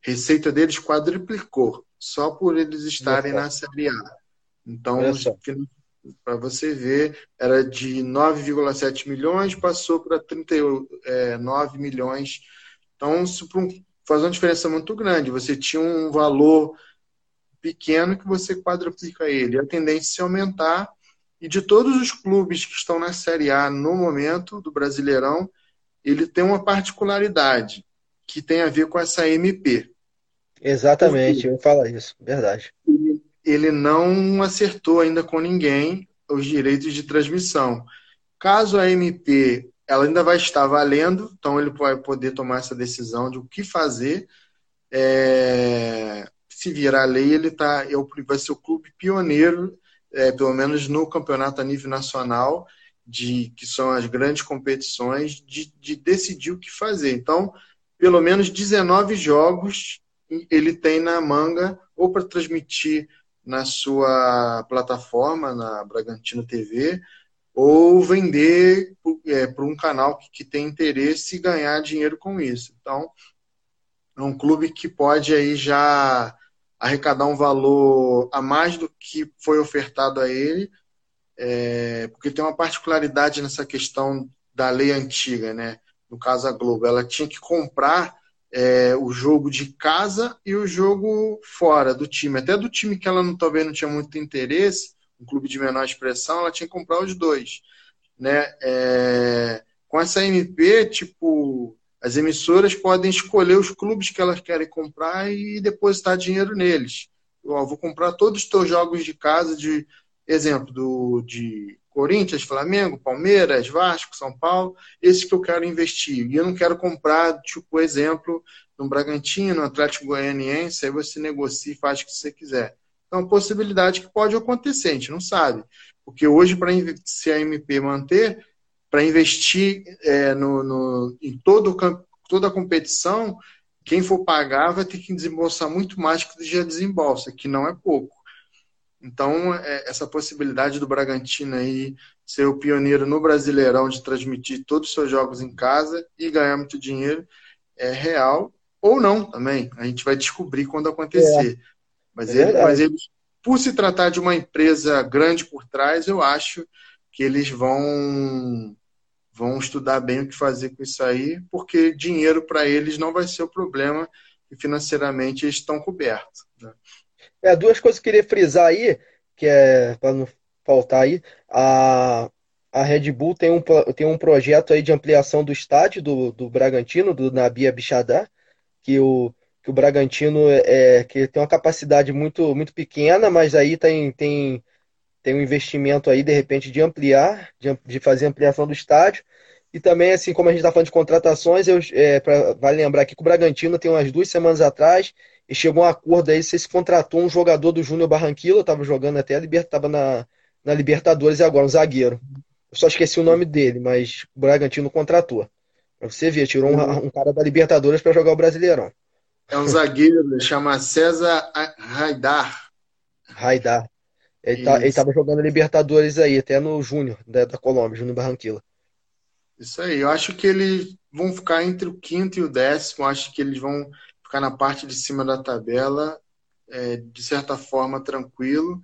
receita deles quadriplicou só por eles estarem na Série A. Então, para você ver, era de 9,7 milhões, passou para 39 é, milhões. Então, isso faz uma diferença muito grande. Você tinha um valor pequeno que você quadruplica ele. A tendência é aumentar. E de todos os clubes que estão na Série A no momento do Brasileirão, ele tem uma particularidade que tem a ver com essa MP. Exatamente, eu falo isso, verdade. Ele, não acertou ainda com ninguém os direitos de transmissão. Caso a MP ela ainda vai estar valendo, então ele vai poder tomar essa decisão de o que fazer. É, se virar lei, ele tá, é vai ser o clube pioneiro, é, pelo menos no campeonato a nível nacional, de que são as grandes competições, de, de decidir o que fazer. Então, pelo menos 19 jogos ele tem na manga, ou para transmitir na sua plataforma, na Bragantino TV, ou vender é, para um canal que, que, tem interesse e ganhar dinheiro com isso. Então, é um clube que pode aí já arrecadar um valor a mais do que foi ofertado a ele, é, porque tem uma particularidade nessa questão da lei antiga, né? No caso a Globo, ela tinha que comprar é, o jogo de casa e o jogo fora do time, até do time que ela não, talvez não tinha muito interesse, um clube de menor expressão, ela tinha que comprar os dois. Né? É, com essa MP, tipo, as emissoras podem escolher os clubes que elas querem comprar e depositar dinheiro neles. Eu vou comprar todos os teus jogos de casa, de exemplo, do, de Corinthians, Flamengo, Palmeiras, Vasco, São Paulo, esses que eu quero investir. E eu não quero comprar, tipo, exemplo, no Bragantino, Atlético Goianiense, aí você negocia e faz o que você quiser. É uma possibilidade que pode acontecer, a gente não sabe. Porque hoje, para se a MP manter, para investir é, no, no, em todo, toda a competição, quem for pagar vai ter que desembolsar muito mais que já desembolsa, que não é pouco. Então, é, essa possibilidade do Bragantino aí ser o pioneiro no Brasileirão de transmitir todos os seus jogos em casa e ganhar muito dinheiro é real ou não também. A gente vai descobrir quando acontecer. É. Mas, é ele, mas eles, por se tratar de uma empresa grande por trás, eu acho que eles vão vão estudar bem o que fazer com isso aí, porque dinheiro para eles não vai ser o problema e financeiramente eles estão cobertos. Né? É, duas coisas que eu queria frisar aí, que é para não faltar aí, a, a Red Bull tem um, tem um projeto aí de ampliação do estádio do, do Bragantino, do Nabia Bichadá, que o, que o Bragantino é, é, que tem uma capacidade muito, muito pequena, mas aí tem, tem, tem um investimento aí, de repente, de ampliar, de, de fazer ampliação do estádio. E também, assim, como a gente está falando de contratações, eu, é, pra, vale lembrar aqui que o Bragantino tem umas duas semanas atrás e chegou a um acordo aí, se contratou um jogador do Júnior Barranquilla, estava jogando até a Libertadores, na, na Libertadores e agora, um zagueiro. Eu só esqueci o nome dele, mas o Bragantino contratou. Pra você ver, tirou um, um cara da Libertadores para jogar o Brasileirão. É um zagueiro, chama César Raidar. Raidar. Ele, tá, ele tava jogando Libertadores aí, até no Júnior, da, da Colômbia, Júnior Barranquilla. Isso aí, eu acho que eles vão ficar entre o quinto e o décimo, acho que eles vão ficar na parte de cima da tabela, é, de certa forma, tranquilo.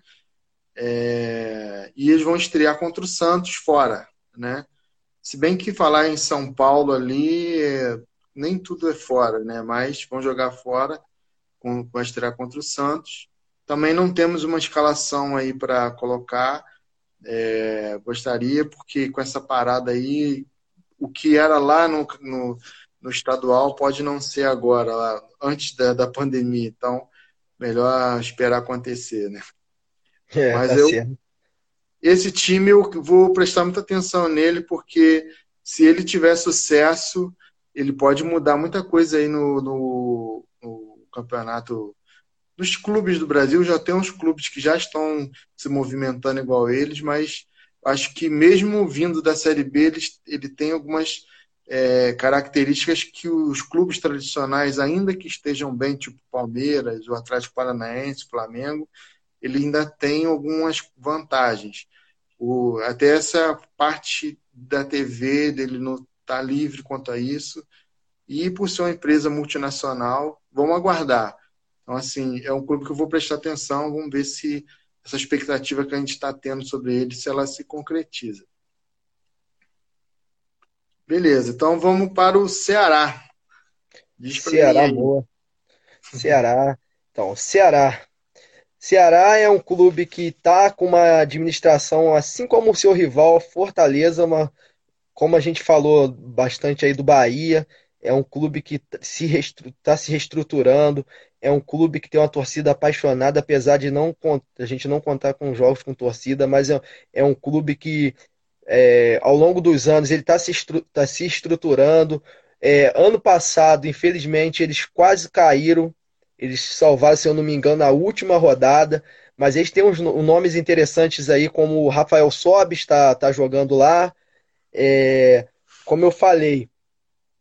É, e eles vão estrear contra o Santos fora, né? Se bem que falar em São Paulo ali, é, nem tudo é fora, né? Mas vão jogar fora com, a estreia contra o Santos. Também não temos uma escalação aí para colocar. É, gostaria, porque com essa parada aí, o que era lá no, no, no estadual pode não ser agora, lá, antes da, da pandemia. Então, melhor esperar acontecer, né? É, Mas tá eu, certo. esse time eu vou prestar muita atenção nele, porque se ele tiver sucesso, ele pode mudar muita coisa aí no, no, no campeonato. Nos clubes do Brasil já tem uns clubes que já estão se movimentando igual eles, mas acho que mesmo vindo da Série B, ele, ele tem algumas é, características que os clubes tradicionais, ainda que estejam bem, tipo Palmeiras, o Atlético Paranaense, Flamengo, ele ainda tem algumas vantagens. O, até essa parte da TV dele no está livre quanto a isso. E por ser uma empresa multinacional, vamos aguardar. Então, assim, é um clube que eu vou prestar atenção, vamos ver se essa expectativa que a gente está tendo sobre ele, se ela se concretiza. Beleza, então vamos para o Ceará. Ceará, boa. Ceará. Então, Ceará. Ceará é um clube que está com uma administração, assim como o seu rival Fortaleza, uma, como a gente falou bastante aí do Bahia, é um clube que está tá se reestruturando, é um clube que tem uma torcida apaixonada, apesar de não, a gente não contar com jogos com torcida, mas é, é um clube que é, ao longo dos anos ele está se, estru- tá se estruturando. É, ano passado, infelizmente, eles quase caíram. Eles salvaram, se eu não me engano, na última rodada. Mas eles têm uns no- nomes interessantes aí, como o Rafael Sobis está tá jogando lá. É, como eu falei,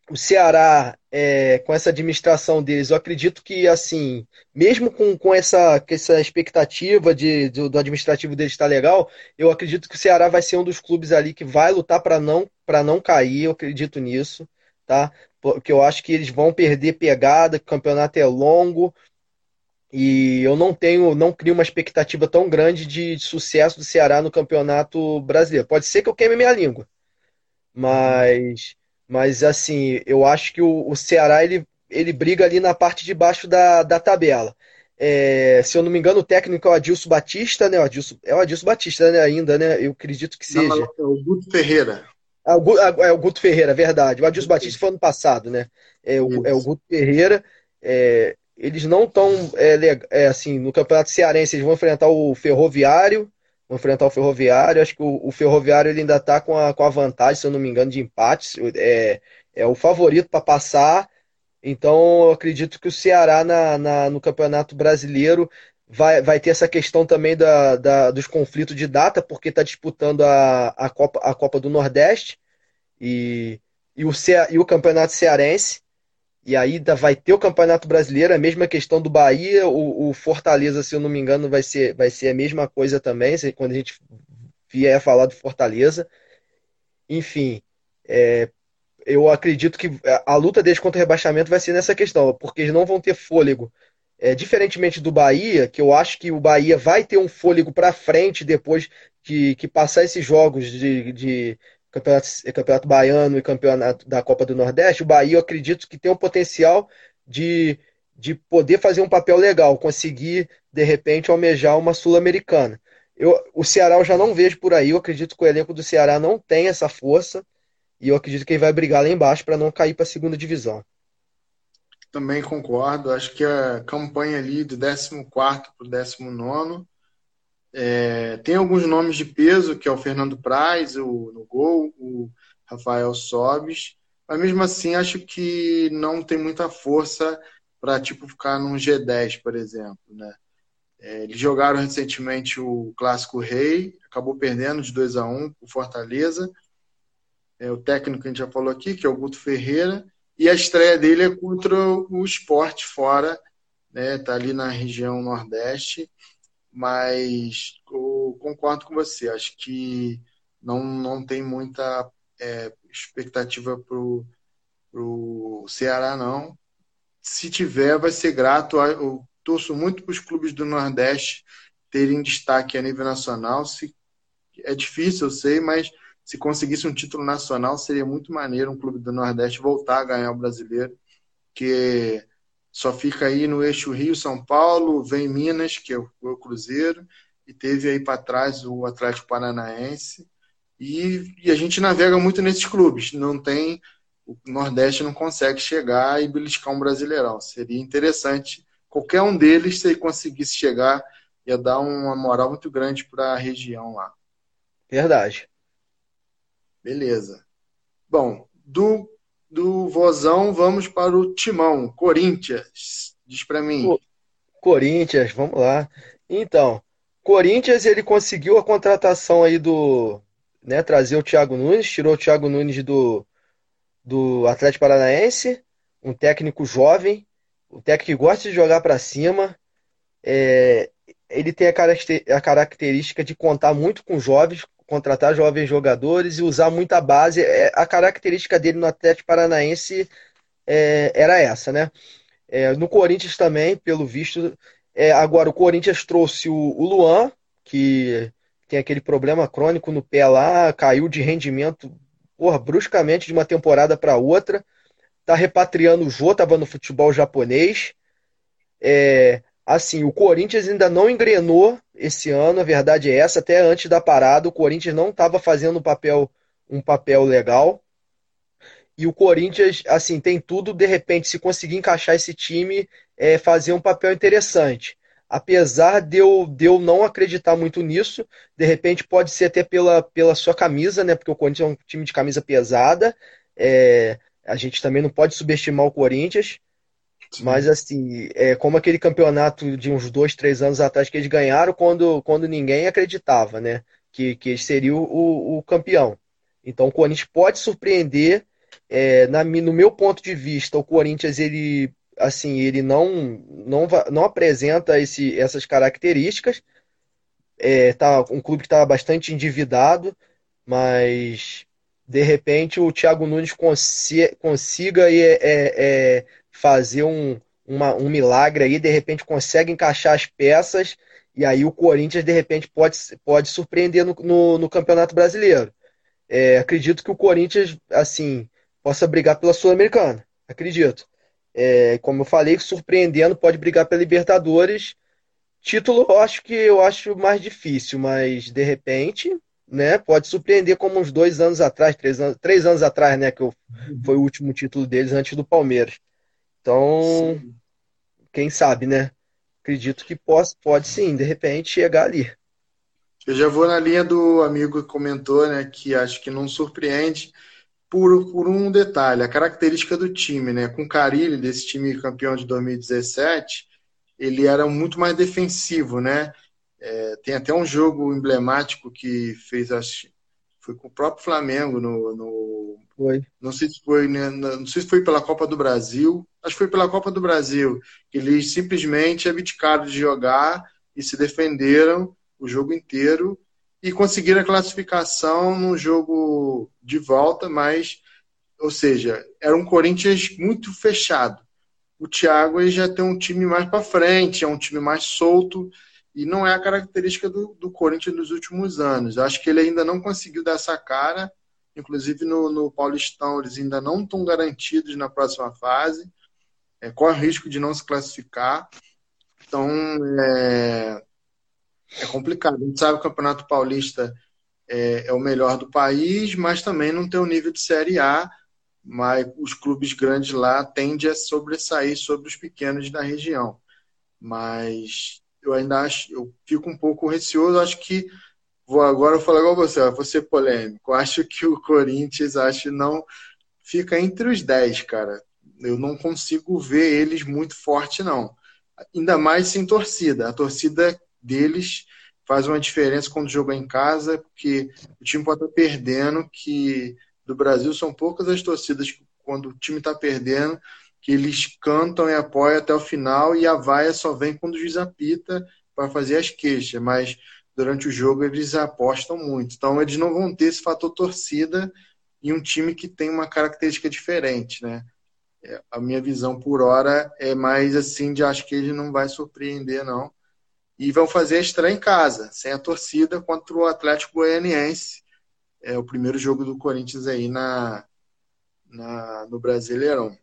o Ceará, é, com essa administração deles, eu acredito que, assim, mesmo com, com essa, com essa expectativa de, do, do administrativo deles estar legal, eu acredito que o Ceará vai ser um dos clubes ali que vai lutar para não, não cair, eu acredito nisso, tá? Porque eu acho que eles vão perder pegada, que o campeonato é longo, e eu não tenho, não crio uma expectativa tão grande de, de sucesso do Ceará no campeonato brasileiro. Pode ser que eu queime minha língua. Mas, mas assim, eu acho que o, o Ceará ele, ele briga ali na parte de baixo da, da tabela. É, se eu não me engano, o técnico é o Adilson Batista, né? O Adilson, é o Adilson Batista, né? Ainda, né? Eu acredito que seja. não, é o Guto Ferreira. Ah, o, ah, é o Guto Ferreira, verdade. O Adilson Batista foi ano passado, né? É o, é o. Guto Ferreira. é, eles não estão é, é, assim no Campeonato Cearense. Eles vão enfrentar o Ferroviário, enfrentar o Ferroviário. Acho que o, o Ferroviário ele ainda está com a, com a vantagem, se eu não me engano, de empates. É, é o favorito para passar. Então, eu acredito que o Ceará na, na- no Campeonato Brasileiro vai, vai ter essa questão também da, da- dos conflitos de data, porque está disputando a, a Copa, a Copa do Nordeste e, e, o, Cea- e o Campeonato Cearense. E aí vai ter o Campeonato Brasileiro, a mesma questão do Bahia, o, o Fortaleza, se eu não me engano, vai ser, vai ser a mesma coisa também, quando a gente vier falar do Fortaleza. Enfim, é, eu acredito que a luta deles contra o rebaixamento vai ser nessa questão, porque eles não vão ter fôlego. É, diferentemente do Bahia, que eu acho que o Bahia vai ter um fôlego para frente depois que, que passar esses jogos de, de campeonato, campeonato baiano e campeonato da Copa do Nordeste, o Bahia eu acredito que tem o potencial de, de poder fazer um papel legal, conseguir de repente almejar uma Sul-Americana. Eu, o Ceará eu já não vejo por aí, eu acredito que o elenco do Ceará não tem essa força. E eu acredito que ele vai brigar lá embaixo para não cair para a segunda divisão. Também concordo. Acho que a campanha ali do 14 para o 19 é, tem alguns nomes de peso, que é o Fernando Praz o, no gol, o Rafael Sobis, mas mesmo assim acho que não tem muita força para tipo, ficar num G10, por exemplo. Né? É, eles jogaram recentemente o Clássico Rei, acabou perdendo de 2 a 1 o Fortaleza. É, o técnico que a gente já falou aqui, que é o Guto Ferreira, e a estreia dele é contra o esporte fora, né? Tá ali na região Nordeste, mas eu concordo com você, acho que não, não tem muita é, expectativa pro, pro Ceará, não. Se tiver, vai ser grato. Eu torço muito para os clubes do Nordeste terem destaque a nível nacional. Se, é difícil, eu sei, mas se conseguisse um título nacional, seria muito maneiro um clube do Nordeste voltar a ganhar o brasileiro, que só fica aí no eixo Rio-São Paulo, vem Minas, que é o Cruzeiro, e teve aí para trás o Atlético Paranaense. E, e, a gente navega muito nesses clubes. Não tem. O Nordeste não consegue chegar e beliscar um brasileirão. Seria interessante qualquer um deles, se ele conseguisse chegar, ia dar uma moral muito grande para a região lá. Verdade. Beleza. Bom, do, do Vozão, vamos para o Timão, Corinthians. Diz para mim. Corinthians, vamos lá. Então, Corinthians, ele conseguiu a contratação aí do. Né, trazer o Thiago Nunes, tirou o Thiago Nunes do, do Atlético Paranaense, um técnico jovem, um técnico que gosta de jogar para cima. É, ele tem a característica de contar muito com jovens, contratar jovens jogadores e usar muita base. A característica dele no Atlético Paranaense é, era essa, né? É, no Corinthians também, pelo visto. É, agora, o Corinthians trouxe o, o, Luan, que tem aquele problema crônico no pé lá, caiu de rendimento porra, bruscamente de uma temporada para outra. tá repatriando o Jô, tava no futebol japonês. É, assim, o Corinthians ainda não engrenou esse ano, a verdade é essa, até antes da parada, o Corinthians não estava fazendo um papel, um papel legal. E o Corinthians, assim, tem tudo, de repente, se conseguir encaixar esse time, é, fazer um papel interessante. Apesar de eu, de eu não acreditar muito nisso, de repente pode ser até pela, pela sua camisa, né? Porque o Corinthians é um time de camisa pesada. É, a gente também não pode subestimar o Corinthians. Mas assim, é como aquele campeonato de uns dois, três anos atrás que eles ganharam quando, quando ninguém acreditava, né? Que, que eles seriam o, o campeão. Então o Corinthians pode surpreender é, na, no meu ponto de vista, o Corinthians ele assim ele não não, não apresenta esse, essas características. É, tá um clube que está bastante endividado, mas de repente o Thiago Nunes consiga, consiga é, é, fazer um, uma, um milagre aí, de repente consegue encaixar as peças e aí o Corinthians de repente pode, pode surpreender no, no, no Campeonato Brasileiro. É, acredito que o Corinthians assim possa brigar pela Sul-Americana. Acredito. É, como eu falei, surpreendendo, pode brigar pela Libertadores. Título, eu acho que eu acho mais difícil, mas de repente, né, pode surpreender como uns dois anos atrás, três anos, três anos atrás, né, que eu, foi o último título deles antes do Palmeiras. Então, sim. quem sabe, né? Acredito que pode, pode sim, de repente, chegar ali. Eu já vou na linha do amigo que comentou, né, que acho que não surpreende por, por um detalhe, a característica do time, né? Com o Carilli, desse time campeão de 2017, ele era muito mais defensivo, né? É, tem até um jogo emblemático que fez, acho, foi com o próprio Flamengo no, no foi. não sei se foi, né, não sei se foi pela Copa do Brasil, acho que foi pela Copa do Brasil, que eles simplesmente abdicaram de jogar e se defenderam o jogo inteiro e conseguiram a classificação no jogo de volta, mas, ou seja, era um Corinthians muito fechado. O Thiago já tem um time mais para frente, é um time mais solto, e não é a característica do, do Corinthians nos últimos anos. acho que ele ainda não conseguiu dar essa cara, inclusive no, no Paulistão eles ainda não estão garantidos na próxima fase, é, corre risco de não se classificar. Então, é, é complicado. A gente sabe que o Campeonato Paulista é, é, o melhor do país, mas também não tem o nível de Série A. Mas os clubes grandes lá tendem a sobressair sobre os pequenos da região. Mas eu ainda acho, eu fico um pouco receoso. Acho que vou agora falar igual você, vou ser polêmico. Acho que o Corinthians acho não fica entre os 10, cara. Eu não consigo ver eles muito forte, não. Ainda mais sem torcida. A torcida deles faz uma diferença quando joga em casa, porque o time pode estar perdendo, que do Brasil são poucas as torcidas quando o time está perdendo, que eles cantam e apoiam até o final e a vaia só vem quando o juiz apita para fazer as queixas, mas durante o jogo eles apostam muito. Então eles não vão ter esse fator torcida e um time que tem uma característica diferente, né? É, a minha visão por hora é mais assim de acho que ele não vai surpreender não e vão fazer a estreia em casa, sem a torcida, contra o Atlético Goianiense. É o primeiro jogo do Corinthians aí na, na no Brasileirão.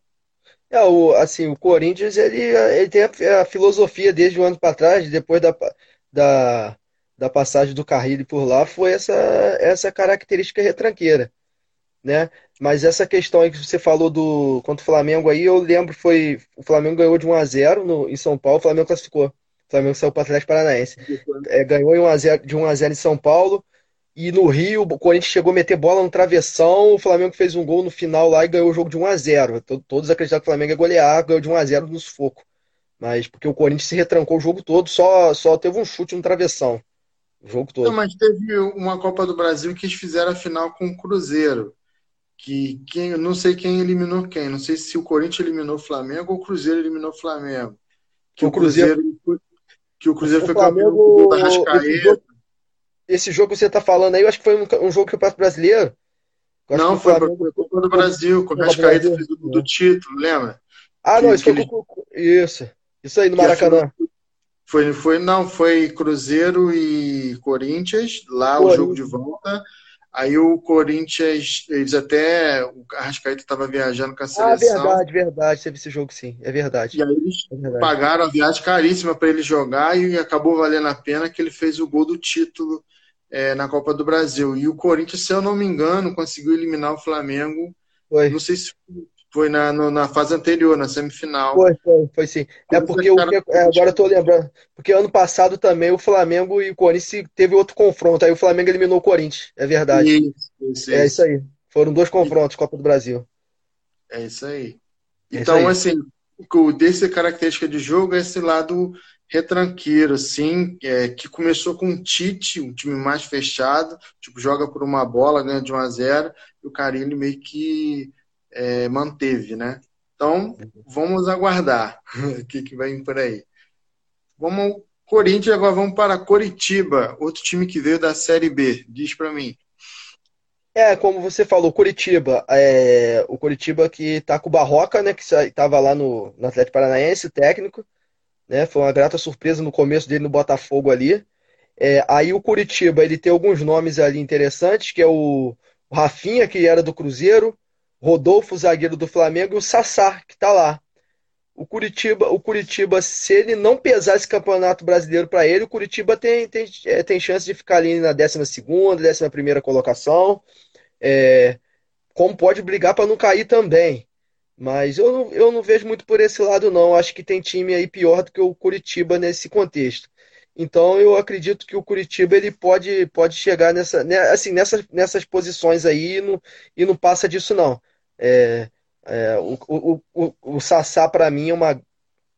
É, o, assim, o Corinthians ele, ele tem a, a filosofia desde o ano para trás, depois da, da, da passagem do Carrilho por lá, foi essa, essa característica retranqueira. Né? Mas essa questão aí que você falou do contra o Flamengo aí, eu lembro foi o Flamengo ganhou de 1 a 0 no, em São Paulo, o Flamengo classificou. O Flamengo saiu para o Atlético Paranaense. É, ganhou em 1 a 0, de 1 a 0 em São Paulo. E no Rio, o Corinthians chegou a meter bola no travessão. O Flamengo fez um gol no final lá e ganhou o jogo de 1 a 0 Todos acreditavam que o Flamengo ia golear, ganhou de 1 a 0 no sufoco. Mas porque o Corinthians se retrancou o jogo todo, só, só teve um chute no travessão. O jogo todo. Não, mas teve uma Copa do Brasil que eles fizeram a final com o Cruzeiro. Que quem, não sei quem eliminou quem. Não sei se o Corinthians eliminou o Flamengo ou o Cruzeiro eliminou o Flamengo. Que o Cruzeiro, Cruzeiro que o Cruzeiro o foi Flamengo, campeão da Rascaeta. Esse jogo que você está falando aí, eu acho que foi um, um jogo que o Campeonato Brasileiro. Não, foi Flamengo... Copa do Brasil, com o Rascaeta fez do, do título, lembra? Ah, não, isso foi ele... Isso. Isso aí no Maracanã. Foi, foi, não, foi Cruzeiro e Corinthians, lá Corinthians. o jogo de volta. Aí o Corinthians, eles até. O Arrascaeta estava viajando com a seleção. Ah, verdade, verdade. Teve esse jogo sim, é verdade. E aí eles é pagaram a viagem caríssima para ele jogar e acabou valendo a pena que ele fez o gol do título é, na Copa do Brasil. E o Corinthians, se eu não me engano, conseguiu eliminar o Flamengo. Foi. Não sei se foi na, no, na fase anterior, na semifinal. Foi, foi, foi sim. É porque o é, agora eu tô lembrando. Porque ano passado também o Flamengo e o Corinthians teve outro confronto. Aí o Flamengo eliminou o Corinthians. É verdade. Isso, isso, é isso aí. Foram dois confrontos, Copa do Brasil. É isso aí. É então, isso aí. assim, o desse característica de jogo é esse lado retranqueiro, assim, é, que começou com um Tite, um time mais fechado, tipo, joga por uma bola, ganha de 1 a 0 e o Carilho meio que é, manteve, né? Então, vamos aguardar o que, que vir por aí. Vamos, Corinthians, agora vamos para Coritiba, outro time que veio da Série B. Diz para mim. É, como você falou, Curitiba. É, o Curitiba que tá com o Barroca, né? Que estava lá no, no Atlético Paranaense, técnico. Né, foi uma grata surpresa no começo dele no Botafogo ali. É, aí o Curitiba ele tem alguns nomes ali interessantes, que é o, Rafinha, que era do Cruzeiro, Rodolfo, zagueiro do Flamengo, e o Sassá, que está lá. O Curitiba, o Curitiba, se ele não pesar esse campeonato brasileiro para ele, o Curitiba tem, tem, é, tem chance de ficar ali na 12 segunda, 11 primeira colocação. É, como pode brigar para não cair também. Mas eu não, eu não vejo muito por esse lado, não. Acho que tem time aí pior do que o Curitiba nesse contexto. Então eu acredito que o Curitiba ele pode, pode chegar nessa, né, assim, nessas, nessas posições aí e não, e não passa disso, não. É, é, o, o, o, o Sassá, para mim, é uma,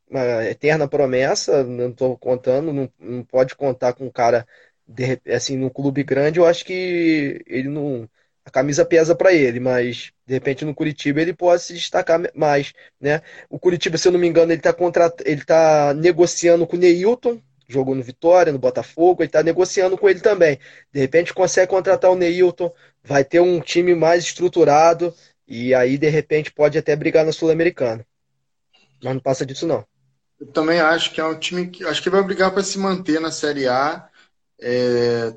uma, eterna promessa. Não estou contando, não, não pode contar com um cara de, assim, no clube grande. Eu acho que ele não. A camisa pesa para ele, mas de repente no Curitiba ele pode se destacar mais, né? O Curitiba, se eu não me engano, ele está ele tá negociando com o Neilton, jogou no Vitória, no Botafogo, ele está negociando com ele também. De repente consegue contratar o Neilton, vai ter um time mais estruturado, e aí, de repente, pode até brigar na Sul-Americana. Mas não passa disso, não. Eu também acho que é um time que acho que vai brigar para se manter na Série A. É,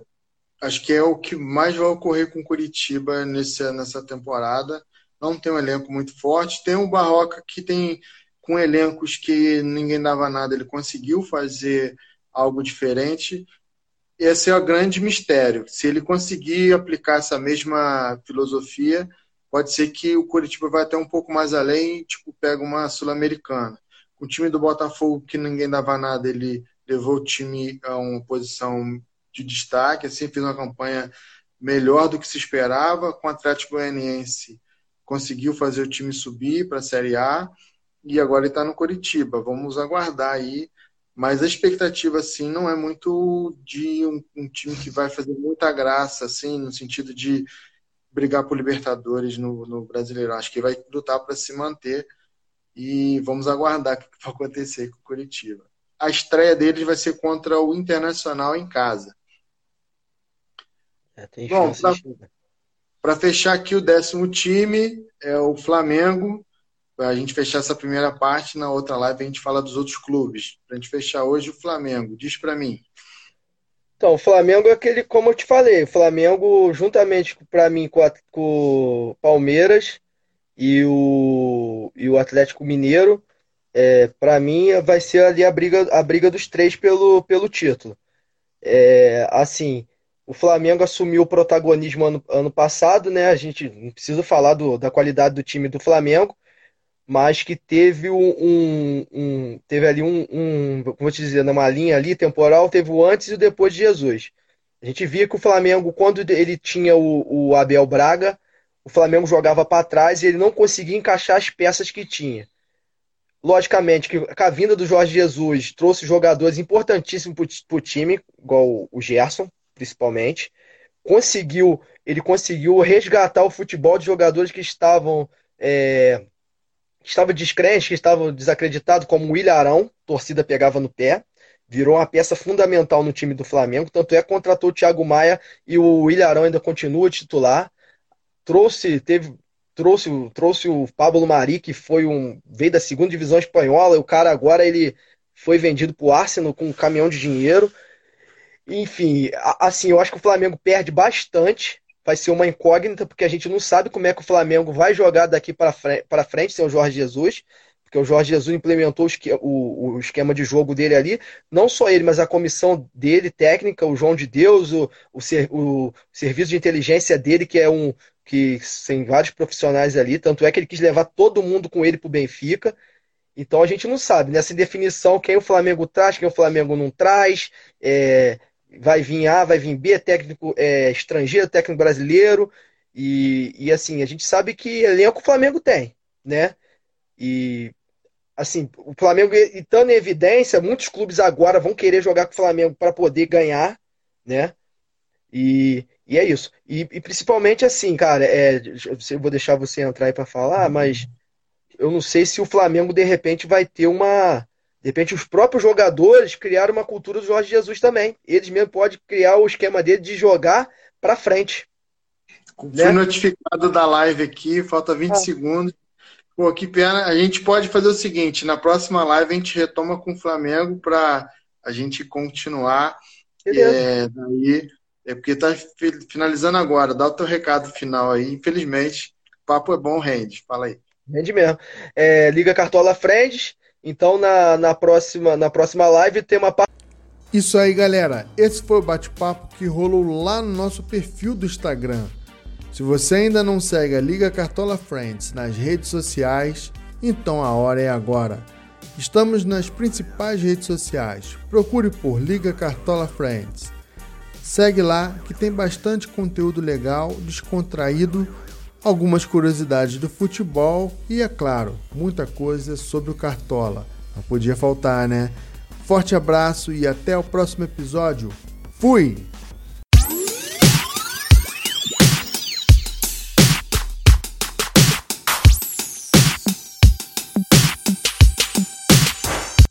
acho que é o que mais vai ocorrer com Curitiba nesse, nessa temporada. Não tem um elenco muito forte. Tem o Barroca que tem com elencos que ninguém dava nada, ele conseguiu fazer algo diferente. Esse é o grande mistério. Se ele conseguir aplicar essa mesma filosofia, pode ser que o Curitiba vai até um pouco mais além e tipo, pega uma Sul-Americana. O time do Botafogo, que ninguém dava nada, ele levou o time a uma posição de destaque, assim, fez uma campanha melhor do que se esperava. Com o Atlético Goianiense, conseguiu fazer o time subir para a Série A e agora ele está no Curitiba. Vamos aguardar aí. Mas a expectativa, assim, não é muito de um, um time que vai fazer muita graça, assim, no sentido de brigar por Libertadores no, no Brasileiro. Acho que vai lutar para se manter e vamos aguardar o que vai acontecer com o Curitiba. A estreia deles vai ser contra o Internacional em casa. É, Bom, para fechar aqui o décimo time é o Flamengo. Para a gente fechar essa primeira parte, na outra live a gente fala dos outros clubes. Para a gente fechar hoje o Flamengo. Diz para mim. Então, o Flamengo é aquele, como eu te falei, o Flamengo, juntamente para mim com, a, com o Palmeiras e o, e o Atlético Mineiro, é, para mim vai ser ali a briga, a briga dos três pelo, pelo título. É, assim, o Flamengo assumiu o protagonismo ano, ano passado, né? A gente não precisa falar do, da qualidade do time do Flamengo, mas que teve um, um, um teve ali um, um, como eu te dizer, numa linha ali temporal, teve o antes e o depois de Jesus. A gente via que o Flamengo, quando ele tinha o, o Abel Braga, o Flamengo jogava para trás e ele não conseguia encaixar as peças que tinha. Logicamente que a vinda do Jorge Jesus trouxe jogadores importantíssimos para o time, igual o Gerson, principalmente. Conseguiu, ele conseguiu resgatar o futebol de jogadores que estavam é, que estava descrente, que estava desacreditado, como o Ilharão, torcida pegava no pé, virou uma peça fundamental no time do Flamengo, tanto é que contratou o Thiago Maia e o Ilharão ainda continua titular. Trouxe, teve, trouxe, trouxe o Pablo Mari, que foi um veio da segunda divisão espanhola, e o cara agora ele foi vendido para o Arsenal com um caminhão de dinheiro. Enfim, assim, eu acho que o Flamengo perde bastante vai ser uma incógnita, porque a gente não sabe como é que o Flamengo vai jogar daqui para frente, frente sem o Jorge Jesus, porque o Jorge Jesus implementou o, esquema de jogo dele ali, não só ele, mas a comissão dele, técnica, o João de Deus, o, o, o serviço de inteligência dele, que é um que tem vários profissionais ali, tanto é que ele quis levar todo mundo com ele para o Benfica. Então a gente não sabe nessa definição quem o Flamengo traz, quem o Flamengo não traz. É, vai vir A, vai vir B, técnico é, estrangeiro, técnico brasileiro. E, e assim, a gente sabe que elenco o Flamengo tem, né? E assim, o Flamengo estando em evidência, muitos clubes agora vão querer jogar com o Flamengo para poder ganhar, né? E, e é isso. E, e principalmente assim, cara, é, eu vou deixar você entrar aí para falar, mas eu não sei se o Flamengo de repente vai ter uma de repente, os próprios jogadores criaram uma cultura do Jorge Jesus também. Eles mesmo podem criar o esquema dele de jogar para frente. Fui né? notificado da live aqui, falta 20 ah. segundos. Pô, que pena. A gente pode fazer o seguinte: na próxima live a gente retoma com o Flamengo para a gente continuar. Beleza. É, daí, é porque tá finalizando agora. Dá o teu recado final aí. Infelizmente, papo é bom, rende. Fala aí. Rende mesmo. É, Liga Cartola Friends então na, na, próxima, na próxima live tem uma Isso aí, galera. Esse foi o bate-papo que rolou lá no nosso perfil do Instagram. Se você ainda não segue a Liga Cartola Friends nas redes sociais, então a hora é agora. Estamos nas principais redes sociais. Procure por Liga Cartola Friends. Segue lá que tem bastante conteúdo legal, descontraído algumas curiosidades do futebol e, é claro, muita coisa sobre o Cartola. Não podia faltar, né? Forte abraço e até o próximo episódio. Fui!